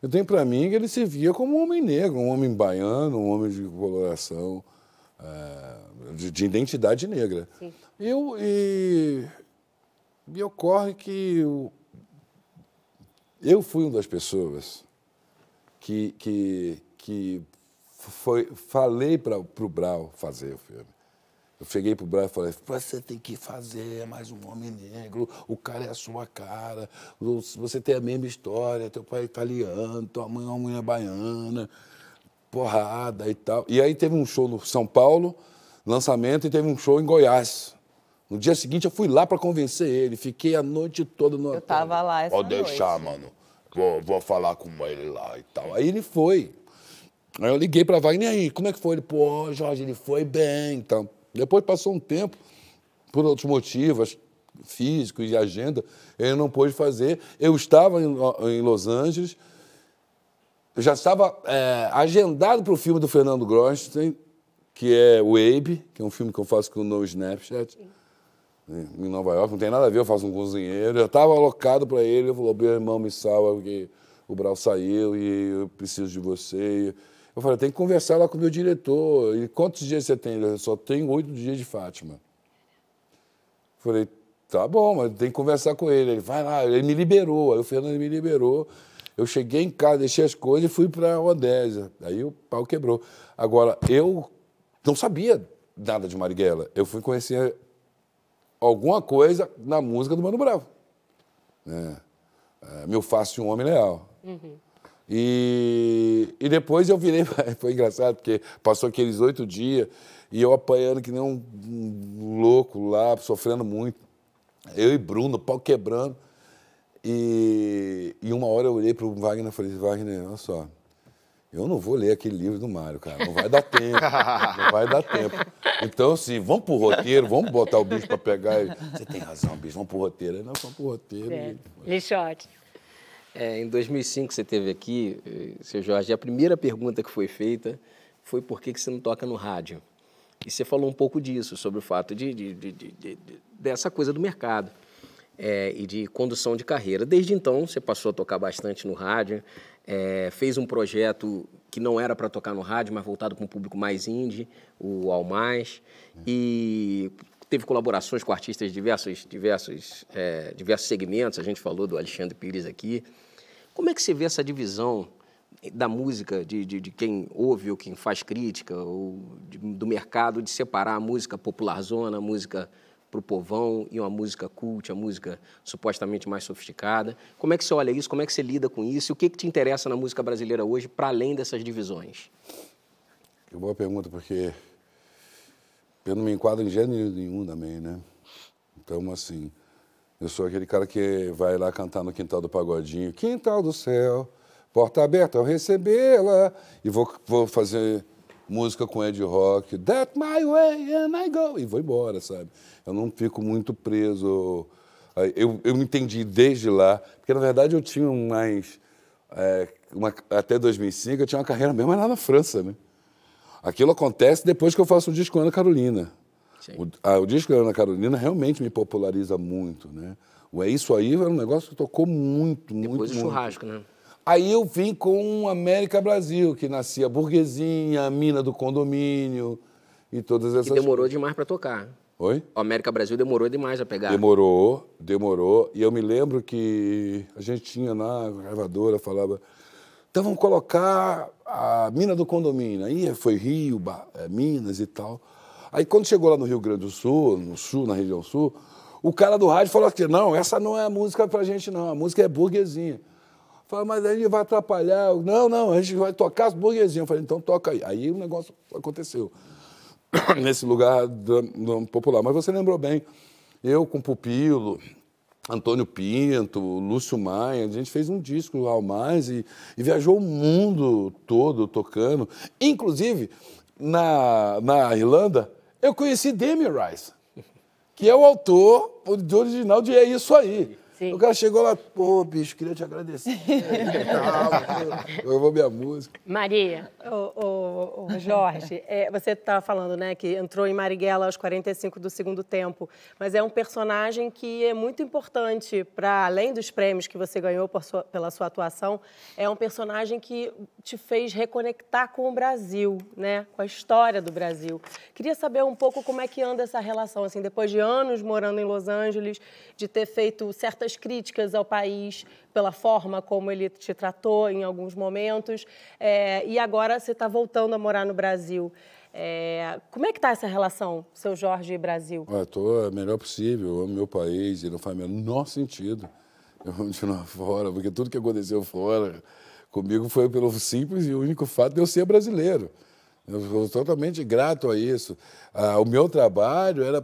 eu tenho para mim que ele se via como um homem negro, um homem baiano, um homem de coloração, uh, de, de, identidade negra. Sim. Eu, e me ocorre que eu, eu fui uma das pessoas que, que, que foi, falei para o Brau fazer o filme. Eu cheguei pro Brian e falei, você tem que fazer mais um homem negro, o cara é a sua cara, você tem a mesma história, teu pai é italiano, tua mãe é uma mulher baiana, porrada e tal. E aí teve um show no São Paulo, lançamento, e teve um show em Goiás. No dia seguinte eu fui lá para convencer ele, fiquei a noite toda no Eu tava lá essa Pode deixar, mano. Vou, vou falar com ele lá e tal. Aí ele foi. Aí eu liguei para Wagner, e aí, como é que foi? Ele, pô, Jorge, ele foi bem, então. Depois passou um tempo, por outros motivos físicos e agenda, ele não pôde fazer. Eu estava em Los Angeles, eu já estava é, agendado para o filme do Fernando Grosten, que é o Abe, que é um filme que eu faço com o No Snapchat, em Nova York. Não tem nada a ver, eu faço um cozinheiro. Eu estava alocado para ele, ele falou, meu irmão, me salva, porque o Brau saiu e eu preciso de você. Eu falei, tem que conversar lá com o meu diretor. E quantos dias você tem? Eu só tenho oito dias de Fátima. Eu falei, tá bom, mas tem que conversar com ele. Ele, vai lá, ele me liberou. Aí o Fernando me liberou. Eu cheguei em casa, deixei as coisas e fui para a Odésia. Aí o pau quebrou. Agora, eu não sabia nada de Marighella. Eu fui conhecer alguma coisa na música do Mano Bravo. É, é, meu fácil um homem leal. Uhum. E, e depois eu virei. Foi engraçado, porque passou aqueles oito dias e eu apanhando que nem um, um louco lá, sofrendo muito. Eu e Bruno, pau quebrando. E, e uma hora eu olhei para o Wagner e falei, Wagner, olha só, eu não vou ler aquele livro do Mário, cara, não vai dar tempo, não vai dar tempo. Então, assim, vamos pro roteiro, vamos botar o bicho para pegar. Você tem razão, bicho, vamos pro roteiro. Aí nós vamos pro roteiro. É. E... Lixote. É, em 2005 você teve aqui, eh, seu Jorge, a primeira pergunta que foi feita foi por que, que você não toca no rádio? E você falou um pouco disso, sobre o fato de, de, de, de dessa coisa do mercado é, e de condução de carreira. Desde então, você passou a tocar bastante no rádio, é, fez um projeto que não era para tocar no rádio, mas voltado para um público mais indie, o All Mais, e teve colaborações com artistas de diversos, diversos, é, diversos segmentos, a gente falou do Alexandre Pires aqui. Como é que você vê essa divisão da música, de, de, de quem ouve ou quem faz crítica, ou de, do mercado, de separar a música popularzona, a música para o povão e uma música cult, a música supostamente mais sofisticada. Como é que você olha isso? Como é que você lida com isso? E o que, que te interessa na música brasileira hoje, para além dessas divisões? Que boa pergunta, porque eu não me enquadro em gênero nenhum também, né? Então, assim, eu sou aquele cara que vai lá cantar no quintal do pagodinho, quintal do céu, porta aberta ao recebê-la, e vou, vou fazer música com Ed Rock, That My Way and I Go, e vou embora, sabe? Eu não fico muito preso. Eu, eu me entendi desde lá, porque na verdade eu tinha mais. É, uma, até 2005 eu tinha uma carreira mesmo lá na França, né? Aquilo acontece depois que eu faço o disco Ana Carolina. O, a, o disco Ana Carolina realmente me populariza muito, né? O É Isso Aí era um negócio que tocou muito, muito, Depois do churrasco, né? Aí eu vim com América Brasil, que nascia a burguesinha, a mina do condomínio e todas essas E demorou demais para tocar. Oi? O América Brasil demorou demais a pegar. Demorou, demorou. E eu me lembro que a gente tinha na gravadora, falava, então vamos colocar a mina do condomínio. Aí foi Rio, é, Minas e tal. Aí quando chegou lá no Rio Grande do Sul, no sul, na região sul, o cara do rádio falou assim, não, essa não é a música pra gente não, a música é burguesinha. Falei, mas aí vai atrapalhar. Não, não, a gente vai tocar as burguesinhas. Eu falei, então toca aí. Aí o negócio aconteceu. nesse lugar popular. Mas você lembrou bem, eu com Pupilo, Antônio Pinto, Lúcio Maia, a gente fez um disco ao mais e, e, viajou o mundo todo tocando. Inclusive, na, na Irlanda, eu conheci Demi Rice, que é o autor original de É Isso Aí. Sim. O cara chegou lá, pô, bicho, queria te agradecer. eu vou minha música. Maria. Ô, ô, ô Jorge, é, você está falando, né, que entrou em Marighella aos 45 do segundo tempo, mas é um personagem que é muito importante para além dos prêmios que você ganhou sua, pela sua atuação, é um personagem que te fez reconectar com o Brasil, né, com a história do Brasil. Queria saber um pouco como é que anda essa relação, assim, depois de anos morando em Los Angeles, de ter feito certas muitas críticas ao país pela forma como ele te tratou em alguns momentos, é, e agora você está voltando a morar no Brasil. É, como é que está essa relação, seu Jorge e Brasil? Estou a melhor possível, eu amo meu país e não faz o menor sentido eu continuar fora, porque tudo que aconteceu fora comigo foi pelo simples e único fato de eu ser brasileiro. Eu sou totalmente grato a isso. Ah, o meu trabalho era,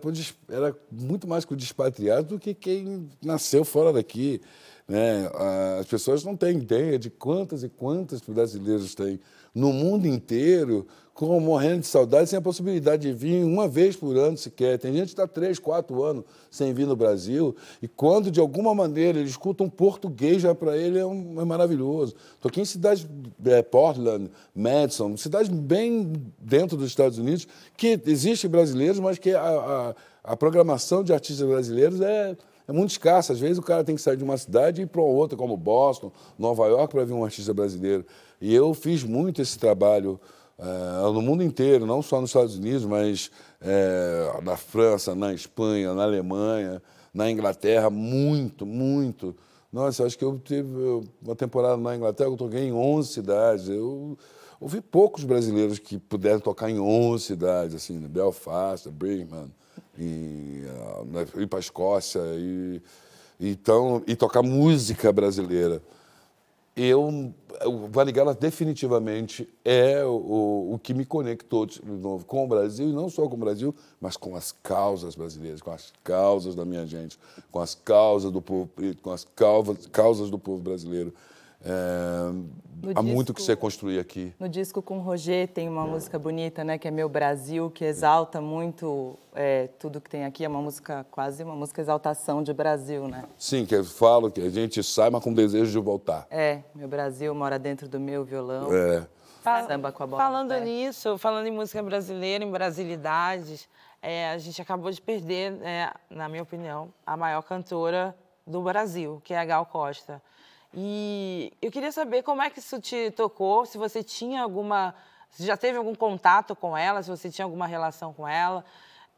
era muito mais com despatriados do que quem nasceu fora daqui. Né? Ah, as pessoas não têm ideia de quantas e quantas brasileiros têm no mundo inteiro com, morrendo de saudade, sem a possibilidade de vir uma vez por ano sequer. Tem gente que está três, quatro anos sem vir no Brasil, e quando, de alguma maneira, ele escuta um português já para ele, é, um, é maravilhoso. Estou aqui em cidades, é, Portland, Madison, cidades bem dentro dos Estados Unidos, que existem brasileiros, mas que a, a, a programação de artistas brasileiros é, é muito escassa. Às vezes o cara tem que sair de uma cidade e ir para outra, como Boston, Nova York, para ver um artista brasileiro. E eu fiz muito esse trabalho é, no mundo inteiro, não só nos Estados Unidos, mas é, na França, na Espanha, na Alemanha, na Inglaterra, muito, muito. Nossa, acho que eu tive uma temporada na Inglaterra, eu toquei em 11 cidades. Eu ouvi poucos brasileiros que puderam tocar em 11 cidades, assim, Belfast, Birmingham, e, uh, ir para a Escócia, e, então, e tocar música brasileira eu, o Varigala definitivamente é o, o que me conectou de novo com o Brasil, e não só com o Brasil, mas com as causas brasileiras, com as causas da minha gente, com as causas do povo preto, com as causas, causas do povo brasileiro. É, há disco, muito que ser construir aqui. No disco com o Roger tem uma música bonita, né, que é Meu Brasil, que exalta muito é, tudo que tem aqui. É uma música, quase uma música exaltação de Brasil, né? Sim, que eu falo que a gente sai, mas com desejo de voltar. É, meu Brasil mora dentro do meu violão. É. Samba com a bola falando nisso, falando em música brasileira, em brasilidades, é, a gente acabou de perder, é, na minha opinião, a maior cantora do Brasil, que é a Gal Costa. E eu queria saber como é que isso te tocou, se você tinha alguma. Se já teve algum contato com ela, se você tinha alguma relação com ela.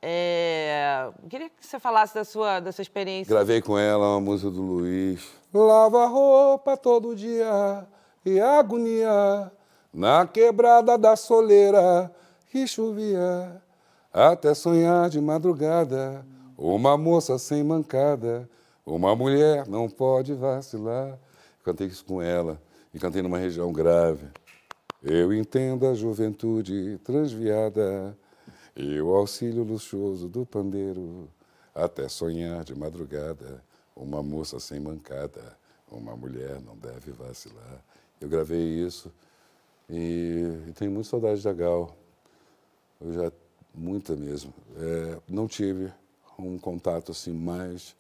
É... Queria que você falasse da sua, da sua experiência. Gravei com ela uma música do Luiz. Lava roupa todo dia e agonia na quebrada da soleira que chovia até sonhar de madrugada. Uma moça sem mancada, uma mulher não pode vacilar. Cantei isso com ela e cantei numa região grave. Eu entendo a juventude transviada e o auxílio luxuoso do pandeiro, até sonhar de madrugada, uma moça sem mancada, uma mulher não deve vacilar. Eu gravei isso e, e tenho muita saudade da Gal. Eu já, muita mesmo. É, não tive um contato assim mais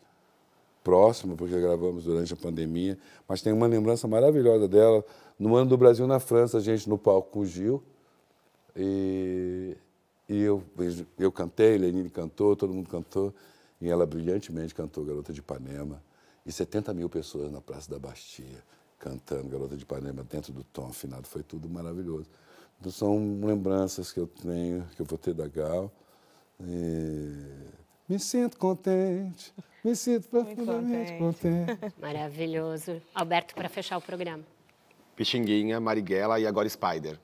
próximo, porque gravamos durante a pandemia, mas tem uma lembrança maravilhosa dela no ano do Brasil na França, a gente no palco com o Gil. E, e eu, eu cantei, Lenine cantou, todo mundo cantou, e ela brilhantemente cantou Garota de Ipanema. E 70 mil pessoas na Praça da Bastia cantando Garota de Ipanema dentro do tom afinado. Foi tudo maravilhoso. Então, são lembranças que eu tenho, que eu vou ter da Gal. E me sinto contente, me sinto profundamente contente. contente. Maravilhoso. Alberto, para fechar o programa. Pixinguinha, Marighella e agora Spider.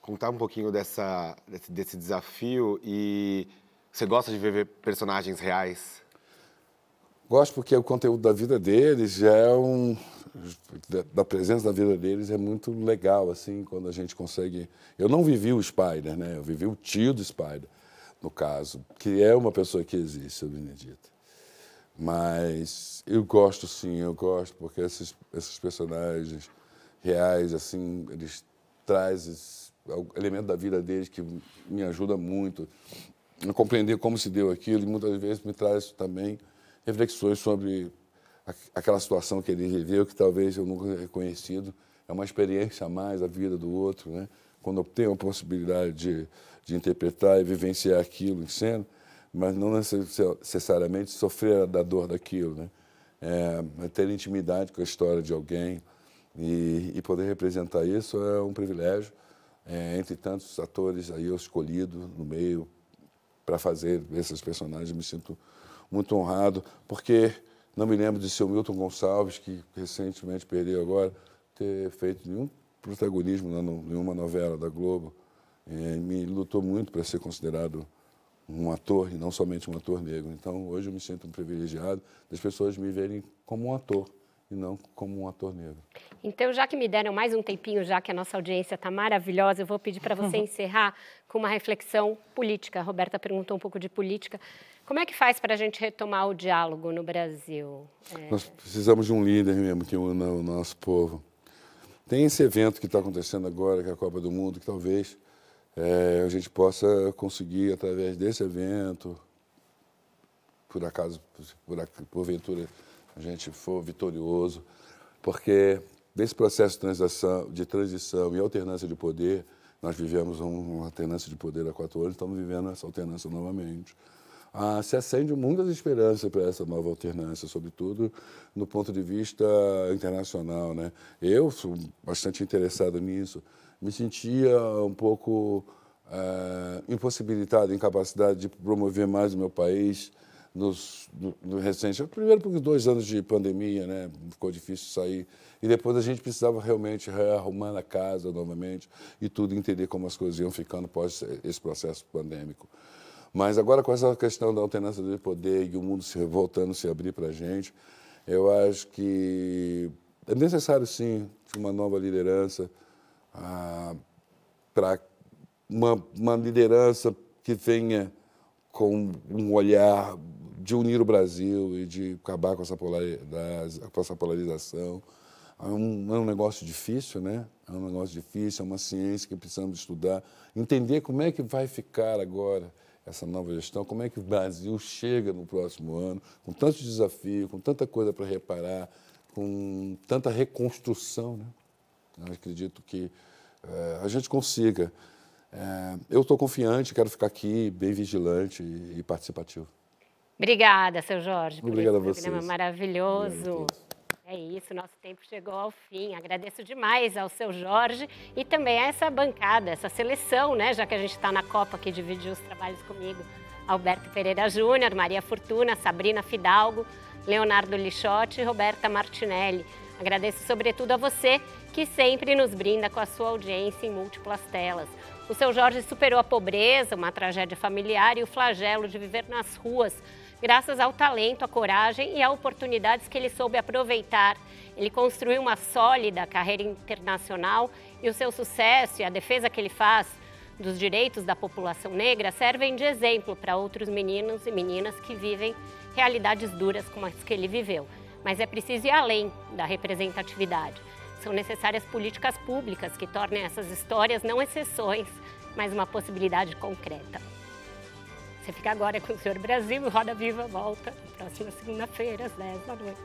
Contar um pouquinho dessa, desse, desse desafio e você gosta de ver personagens reais? Gosto porque o conteúdo da vida deles é um da presença da vida deles é muito legal assim quando a gente consegue. Eu não vivi o Spider, né? Eu vivi o tio do Spider no caso, que é uma pessoa que existe, o Benedito. Mas eu gosto sim, eu gosto, porque esses, esses personagens reais, assim, eles trazem elemento da vida deles que me ajuda muito a compreender como se deu aquilo e muitas vezes me traz também reflexões sobre aquela situação que ele viveu que talvez eu nunca tenha reconhecido. É uma experiência a mais a vida do outro, né? Quando eu tenho a possibilidade de de interpretar e vivenciar aquilo em cena, mas não necessariamente sofrer da dor daquilo, né? É, ter intimidade com a história de alguém e, e poder representar isso é um privilégio. É, entre tantos atores aí eu escolhido no meio para fazer esses personagens, me sinto muito honrado, porque não me lembro de seu Milton Gonçalves, que recentemente perdeu agora, ter feito nenhum protagonismo nenhuma novela da Globo é, me lutou muito para ser considerado um ator e não somente um ator negro. Então, hoje eu me sinto um privilegiado das pessoas me verem como um ator e não como um ator negro. Então, já que me deram mais um tempinho, já que a nossa audiência está maravilhosa, eu vou pedir para você encerrar com uma reflexão política. A Roberta perguntou um pouco de política. Como é que faz para a gente retomar o diálogo no Brasil? É... Nós precisamos de um líder mesmo que una o nosso povo tem esse evento que está acontecendo agora, que é a Copa do Mundo, que talvez é, a gente possa conseguir, através desse evento, por acaso, por, porventura, a gente for vitorioso, porque nesse processo de transição, de transição e alternância de poder, nós vivemos uma alternância de poder há quatro anos, estamos vivendo essa alternância novamente. Ah, se acende muitas esperanças para essa nova alternância, sobretudo no ponto de vista internacional. Né? Eu sou bastante interessado nisso. Me sentia um pouco é, impossibilitado, incapacidade de promover mais o meu país nos, no, no recente. Primeiro, porque dois anos de pandemia, né? ficou difícil sair. E depois a gente precisava realmente rearrumar a casa novamente e tudo, entender como as coisas iam ficando após esse processo pandêmico. Mas agora com essa questão da alternância do poder e o mundo se voltando se abrir para a gente, eu acho que é necessário sim uma nova liderança ah, para uma, uma liderança que venha com um olhar de unir o Brasil e de acabar com essa, com essa polarização. É um, é um, negócio difícil, né? É um negócio difícil, é uma ciência que precisamos estudar, entender como é que vai ficar agora essa nova gestão, como é que o Brasil chega no próximo ano, com tantos desafios, com tanta coisa para reparar, com tanta reconstrução. Né? Eu acredito que é, a gente consiga. É, eu estou confiante, quero ficar aqui bem vigilante e, e participativo. Obrigada, seu Jorge, por Obrigado esse programa maravilhoso. É isso, nosso tempo chegou ao fim. Agradeço demais ao seu Jorge e também a essa bancada, essa seleção, né? Já que a gente está na Copa que dividiu os trabalhos comigo. Alberto Pereira Júnior, Maria Fortuna, Sabrina Fidalgo, Leonardo Lixotti e Roberta Martinelli. Agradeço sobretudo a você que sempre nos brinda com a sua audiência em múltiplas telas. O seu Jorge superou a pobreza, uma tragédia familiar e o flagelo de viver nas ruas graças ao talento, à coragem e a oportunidades que ele soube aproveitar. Ele construiu uma sólida carreira internacional e o seu sucesso e a defesa que ele faz dos direitos da população negra servem de exemplo para outros meninos e meninas que vivem realidades duras como as que ele viveu. Mas é preciso ir além da representatividade. São necessárias políticas públicas que tornem essas histórias não exceções, mas uma possibilidade concreta. Você fica agora com o Senhor Brasil, Roda Viva volta na próxima segunda-feira, às 10 da noite.